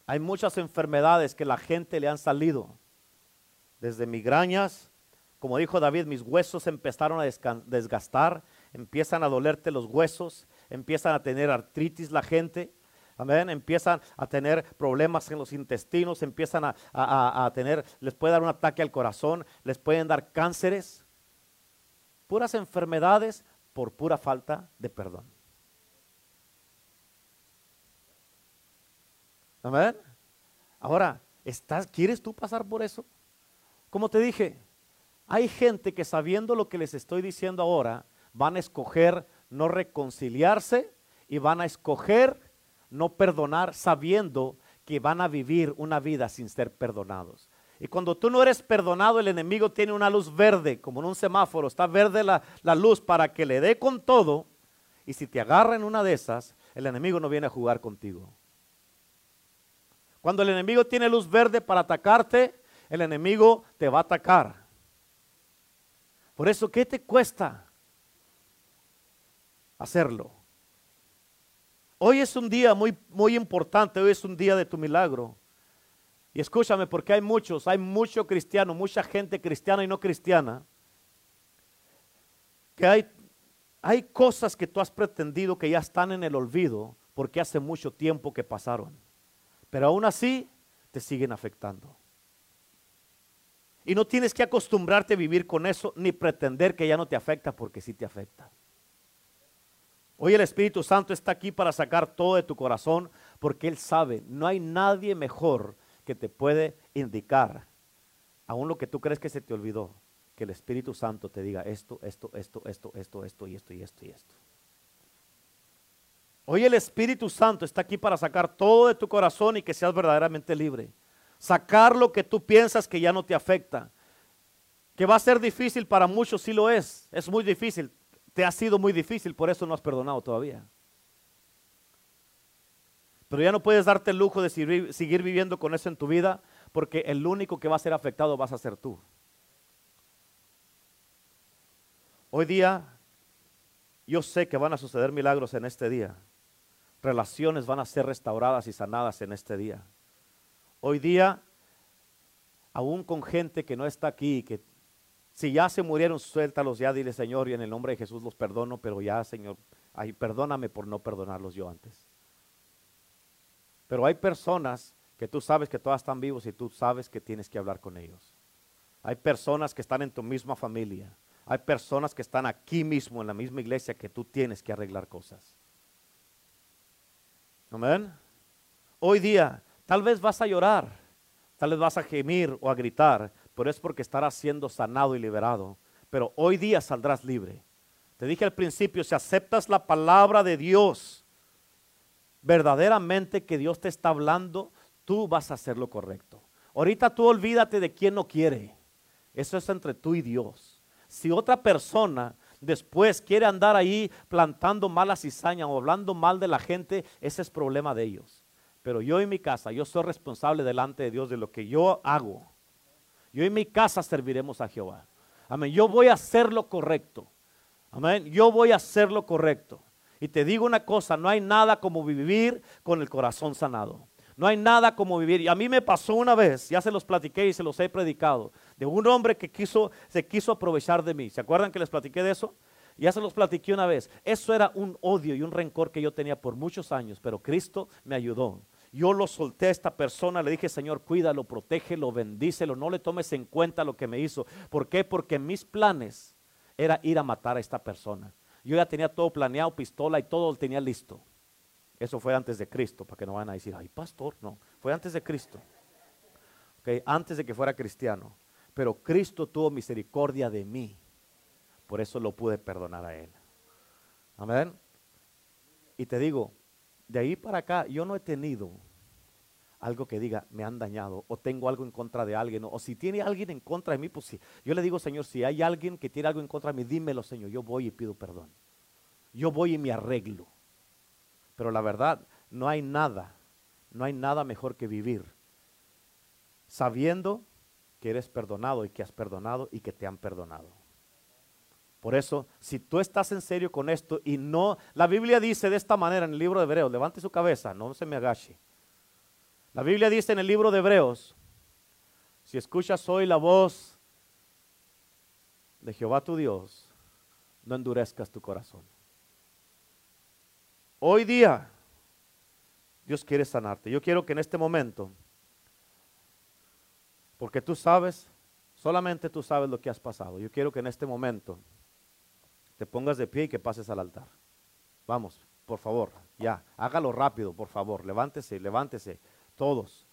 Hay muchas enfermedades que la gente le han salido. Desde migrañas, como dijo David, mis huesos empezaron a desgastar, empiezan a dolerte los huesos, empiezan a tener artritis la gente, Amén. Empiezan a tener problemas en los intestinos, empiezan a, tener, les puede dar un ataque al corazón, les pueden dar cánceres. Puras enfermedades por pura falta de perdón. Amén. Ahora, ¿estás, ¿quieres tú pasar por eso? Como te dije, hay gente que sabiendo lo que les estoy diciendo ahora, van a escoger no reconciliarse y van a escoger no perdonar sabiendo que van a vivir una vida sin ser perdonados. Y cuando tú no eres perdonado, el enemigo tiene una luz verde, como en un semáforo, está verde la, luz para que le dé con todo. Y si te agarra en una de esas, el enemigo no viene a jugar contigo. Cuando el enemigo tiene luz verde para atacarte, el enemigo te va a atacar. Por eso, ¿qué te cuesta hacerlo? Hoy es un día muy, muy importante, hoy es un día de tu milagro. Y escúchame, porque hay muchos, hay mucho cristiano, mucha gente cristiana y no cristiana, que hay, hay cosas que tú has pretendido que ya están en el olvido porque hace mucho tiempo que pasaron. Pero aún así te siguen afectando. Y no tienes que acostumbrarte a vivir con eso ni pretender que ya no te afecta porque sí te afecta. Hoy el Espíritu Santo está aquí para sacar todo de tu corazón porque Él sabe, no hay nadie mejor que te puede indicar, aún lo que tú crees que se te olvidó, que el Espíritu Santo te diga esto, esto, esto, esto, esto, esto y esto y esto y esto. Hoy el Espíritu Santo está aquí para sacar todo de tu corazón y que seas verdaderamente libre. Sacar lo que tú piensas que ya no te afecta. Que va a ser difícil para muchos, sí lo es. Es muy difícil. Te ha sido muy difícil, por eso no has perdonado todavía. Pero ya no puedes darte el lujo de seguir viviendo con eso en tu vida, porque el único que va a ser afectado vas a ser tú. Hoy día, yo sé que van a suceder milagros en este día. Relaciones van a ser restauradas y sanadas en este día. Hoy día, aún con gente que no está aquí, que si ya se murieron, suéltalos ya, dile Señor, y en el nombre de Jesús los perdono, pero ya, Señor, ay, perdóname por no perdonarlos yo antes. Pero hay personas que tú sabes que todas están vivos y tú sabes que tienes que hablar con ellos. Hay personas que están en tu misma familia. Hay personas que están aquí mismo en la misma iglesia que tú tienes que arreglar cosas. Amén. Hoy día, tal vez vas a llorar, tal vez vas a gemir o a gritar, pero es porque estarás siendo sanado y liberado. Pero hoy día saldrás libre. Te dije al principio, si aceptas la palabra de Dios, verdaderamente que Dios te está hablando, tú vas a hacer lo correcto. Ahorita tú olvídate de quién no quiere. Eso es entre tú y Dios. Si otra persona después quiere andar ahí plantando malas cizañas o hablando mal de la gente, ese es problema de ellos. Pero yo en mi casa, yo soy responsable delante de Dios de lo que yo hago. Yo en mi casa serviremos a Jehová. Amén. Yo voy a hacer lo correcto. Amén. Yo voy a hacer lo correcto. Y te digo una cosa, no hay nada como vivir con el corazón sanado. No hay nada como vivir. Y a mí me pasó una vez, ya se los platiqué y se los he predicado, de un hombre que quiso, se quiso aprovechar de mí. ¿Se acuerdan que les platiqué de eso? Ya se los platiqué una vez. Eso era un odio y un rencor que yo tenía por muchos años, pero Cristo me ayudó. Yo lo solté a esta persona, le dije, Señor, cuídalo, protégelo, bendícelo, no le tomes en cuenta lo que me hizo. ¿Por qué? Porque mis planes era ir a matar a esta persona. Yo ya tenía todo planeado, pistola y todo lo tenía listo. Eso fue antes de Cristo, para que no vayan a decir, ay, pastor, no, fue antes de Cristo. Okay, antes de que fuera cristiano. Pero Cristo tuvo misericordia de mí. Por eso lo pude perdonar a Él. Amén. Y te digo, de ahí para acá yo no he tenido algo que diga, me han dañado, o tengo algo en contra de alguien, o, si tiene alguien en contra de mí, pues sí. Yo le digo, Señor, si hay alguien que tiene algo en contra de mí, dímelo, Señor, yo voy y pido perdón. Yo voy y me arreglo. Pero la verdad, no hay nada, no hay nada mejor que vivir sabiendo que eres perdonado y que has perdonado y que te han perdonado. Por eso, si tú estás en serio con esto y no, la Biblia dice de esta manera en el libro de Hebreos, levante su cabeza, no se me agache. La Biblia dice en el libro de Hebreos, si escuchas hoy la voz de Jehová tu Dios, no endurezcas tu corazón. Hoy día, Dios quiere sanarte. Yo quiero que en este momento, porque tú sabes, solamente tú sabes lo que has pasado. Yo quiero que en este momento te pongas de pie y que pases al altar. Vamos, por favor, ya, hágalo rápido, por favor. Levántese, levántese todos.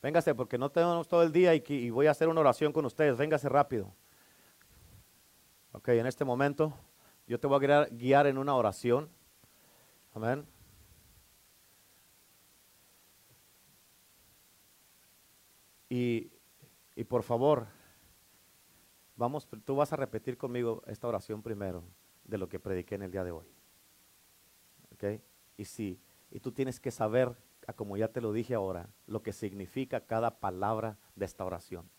Véngase porque no tenemos todo el día y, voy a hacer una oración con ustedes. Véngase rápido. Ok, en este momento yo te voy a guiar en una oración. Amén. Y, por favor, Vamos, tú vas a repetir conmigo esta oración primero de lo que prediqué en el día de hoy. ¿Ok? Y sí, y tú tienes que saber, como ya te lo dije ahora, lo que significa cada palabra de esta oración.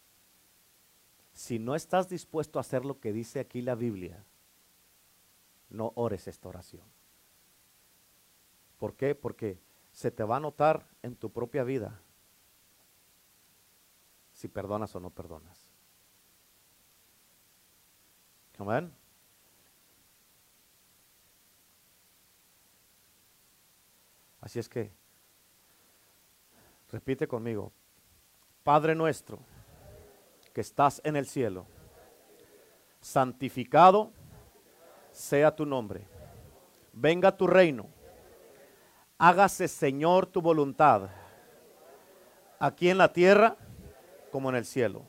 Si no estás dispuesto a hacer lo que dice aquí la Biblia, no ores esta oración. ¿Por qué? Porque se te va a notar en tu propia vida si perdonas o no perdonas. Amén. Así es que, repite conmigo, Padre nuestro, que estás en el cielo, santificado sea tu nombre, venga tu reino, hágase Señor tu voluntad, aquí en la tierra como en el cielo.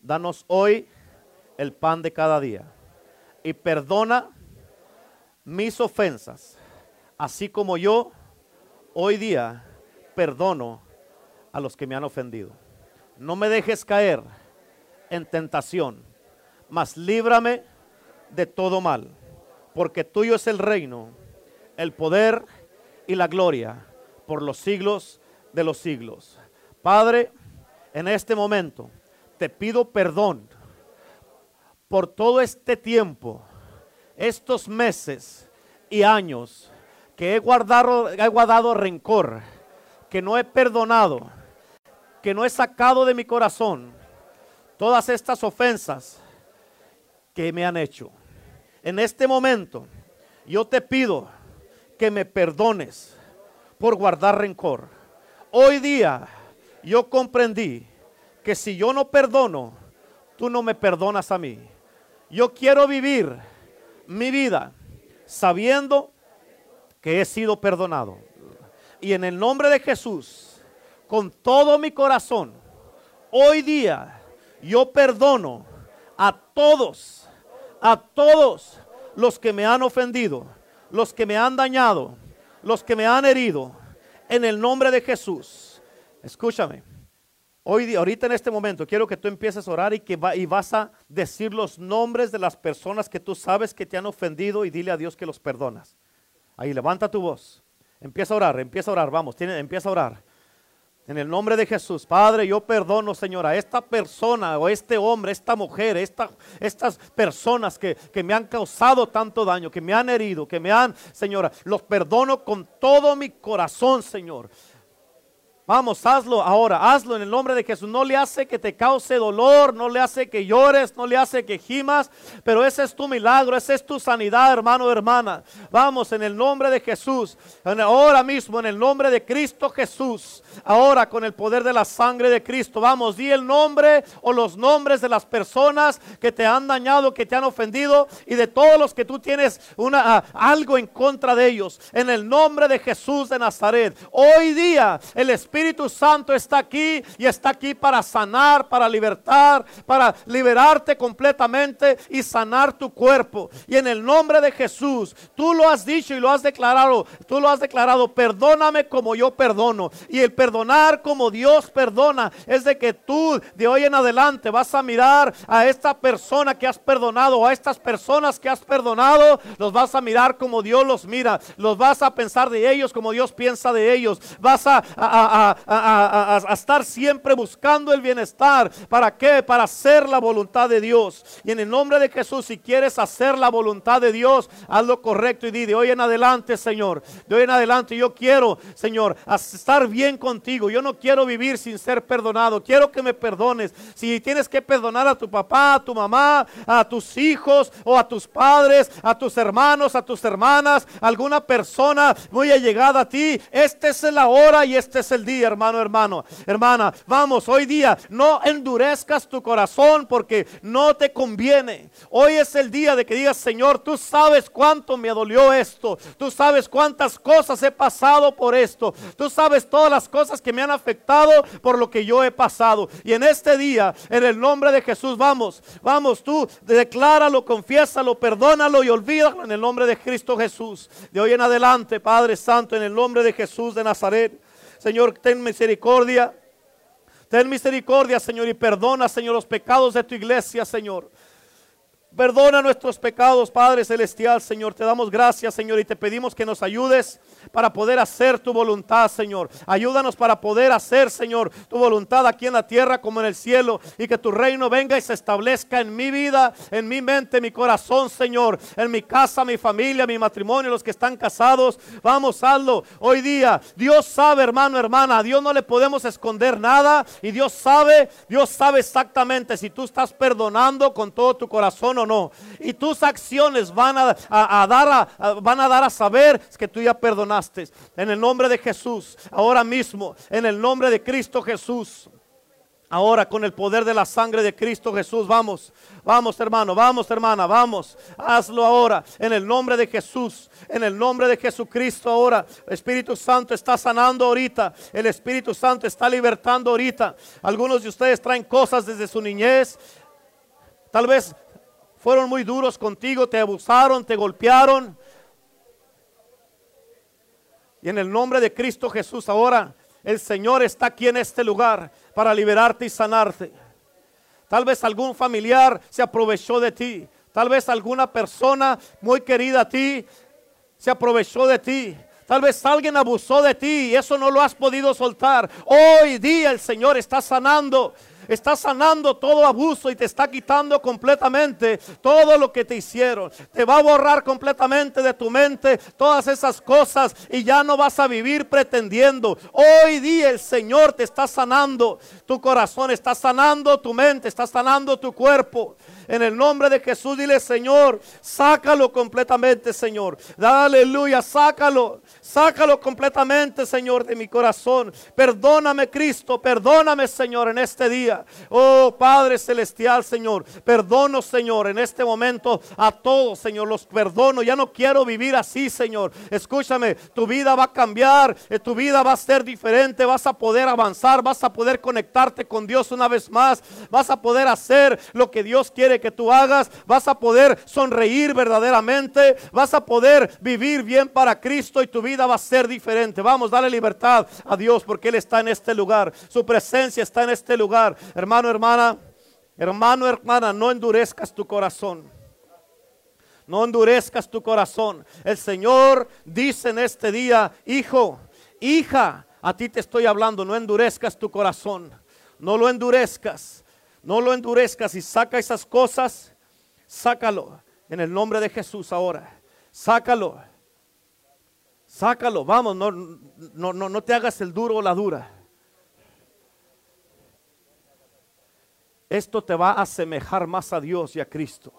Danos hoy el pan de cada día. Y perdona mis ofensas, así como yo hoy día perdono a los que me han ofendido. No me dejes caer en tentación, mas líbrame de todo mal, porque tuyo es el reino, el poder y la gloria por los siglos de los siglos. Padre, en este momento te pido perdón por todo este tiempo, estos meses y años que he guardado, he guardado rencor, que no he perdonado, que no he sacado de mi corazón todas estas ofensas que me han hecho. En este momento yo te pido que me perdones por guardar rencor. Hoy día yo comprendí que si yo no perdono, tú no me perdonas a mí. Yo quiero vivir mi vida sabiendo que he sido perdonado. Y en el nombre de Jesús, con todo mi corazón, hoy día yo perdono a todos, a todos los que me han ofendido, los que me han dañado, los que me han herido, en el nombre de Jesús. Escúchame. Hoy, ahorita en este momento, quiero que tú empieces a orar y que y vas a decir los nombres de las personas que tú sabes que te han ofendido y dile a Dios que los perdonas. Ahí levanta tu voz. Empieza a orar, empieza a orar, vamos, empieza a orar. En el nombre de Jesús, Padre, yo perdono, Señor, a esta persona o este hombre, esta mujer, estas personas que, que, me han causado tanto daño, que me han herido, que me han, Señora, los perdono con todo mi corazón, Señor. Vamos, hazlo ahora, hazlo en el nombre de Jesús. No le hace que te cause dolor, no le hace que llores, no le hace que gimas, pero ese es tu milagro, esa es tu sanidad, hermano, hermana. Vamos, en el nombre de Jesús, ahora mismo, en el nombre de Cristo Jesús, ahora con el poder de la sangre de Cristo, vamos, di el nombre o los nombres de las personas que te han dañado, que te han ofendido y de todos los que tú tienes una, ah, algo en contra de ellos. En el nombre de Jesús de Nazaret, hoy día el Espíritu Espíritu Santo está aquí y está aquí para sanar, para libertar, para liberarte completamente y sanar tu cuerpo. Y en el nombre de Jesús, tú lo has dicho y lo has declarado, tú lo has declarado, perdóname como yo perdono. Y el perdonar como Dios perdona es de que tú de hoy en adelante vas a mirar a esta persona que has perdonado a estas personas que has perdonado, los vas a mirar como Dios los mira, los vas a pensar de ellos como Dios piensa de ellos, vas a, estar siempre buscando el bienestar. ¿Para qué? Para hacer la voluntad de Dios. Y en el nombre de Jesús, si quieres hacer la voluntad de Dios, haz lo correcto y di de hoy en adelante, Señor. De hoy en adelante yo quiero, Señor, estar bien contigo. Yo no quiero vivir sin ser perdonado. Quiero que me perdones. Si tienes que perdonar a tu papá, a tu mamá, a tus hijos o a tus padres, a tus hermanos, a tus hermanas, alguna persona muy allegada a ti, esta es la hora y este es el día hermano, hermano, hermana. Vamos, hoy día no endurezcas tu corazón porque no te conviene. Hoy es el día de que digas, Señor, tú sabes cuánto me dolió esto. Tú sabes cuántas cosas he pasado por esto. Tú sabes todas las cosas que me han afectado por lo que yo he pasado. Y en este día, en el nombre de Jesús, vamos, vamos, tú decláralo, confiésalo, perdónalo y olvídalo en el nombre de Cristo Jesús. De hoy en adelante, Padre Santo, en el nombre de Jesús de Nazaret. Señor, ten misericordia Ten misericordia, Señor, y perdona, Señor, los pecados de tu iglesia, Señor. Perdona nuestros pecados, Padre Celestial, Señor. Te damos gracias, Señor, y te pedimos que nos ayudes para poder hacer tu voluntad, Señor. Ayúdanos para poder hacer, Señor, tu voluntad aquí en la tierra como en el cielo. Y que tu reino venga y se establezca en mi vida, en mi mente, en mi corazón, Señor. En mi casa, mi familia, mi matrimonio, los que están casados. Vamos, hazlo hoy día. Dios sabe, hermano, hermana. A Dios no le podemos esconder nada. Y Dios sabe, Dios sabe exactamente si tú estás perdonando con todo tu corazón no. Y tus acciones van a, dar, a, van a dar a saber que tú ya perdonaste. En el nombre de Jesús, ahora mismo, en el nombre de Cristo Jesús. Ahora con el poder de la sangre de Cristo Jesús, vamos, vamos hermano, vamos hermana, vamos, hazlo ahora en el nombre de Jesús, en el nombre de Jesucristo ahora. Espíritu Santo está sanando ahorita, el Espíritu Santo está libertando ahorita. Algunos de ustedes traen cosas desde su niñez, tal vez fueron muy duros contigo, te abusaron, te golpearon. Y en el nombre de Cristo Jesús ahora el Señor está aquí en este lugar para liberarte y sanarte. Tal vez algún familiar se aprovechó de ti. Tal vez alguna persona muy querida a ti se aprovechó de ti. Tal vez alguien abusó de ti y eso no lo has podido soltar. Hoy día el Señor está sanando está sanando todo abuso y te está quitando completamente todo lo que te hicieron. Te va a borrar completamente de tu mente todas esas cosas y ya no vas a vivir pretendiendo. Hoy día el Señor te está sanando tu corazón, está sanando tu mente, está sanando tu cuerpo. En el nombre de Jesús, dile Señor, sácalo completamente, Señor. Aleluya, sácalo, sácalo completamente, Señor, de mi corazón. Perdóname, Cristo, perdóname, Señor, en este día. Oh Padre Celestial, Señor, perdono, Señor, en este momento a todos, Señor, los perdono. Ya no quiero vivir así, Señor. Escúchame, tu vida va a cambiar, eh, tu vida va a ser diferente, vas a poder avanzar, vas a poder conectarte con Dios una vez más, vas a poder hacer lo que Dios que tú hagas, vas a poder sonreír verdaderamente, vas a poder vivir bien para Cristo y tu vida va a ser diferente. Vamos, dale libertad a Dios porque Él está en este lugar, su presencia está en este lugar. Hermano, hermana, hermano, hermana, no endurezcas tu corazón. No endurezcas tu corazón. El Señor dice en este día, hijo, hija, a ti te estoy hablando, no endurezcas tu corazón. No lo endurezcas. No lo endurezcas y saca esas cosas. Sácalo en el nombre de Jesús ahora. Sácalo. Sácalo. Vamos, no, no, no, no te hagas el duro o la dura. Esto te va a asemejar más a Dios y a Cristo.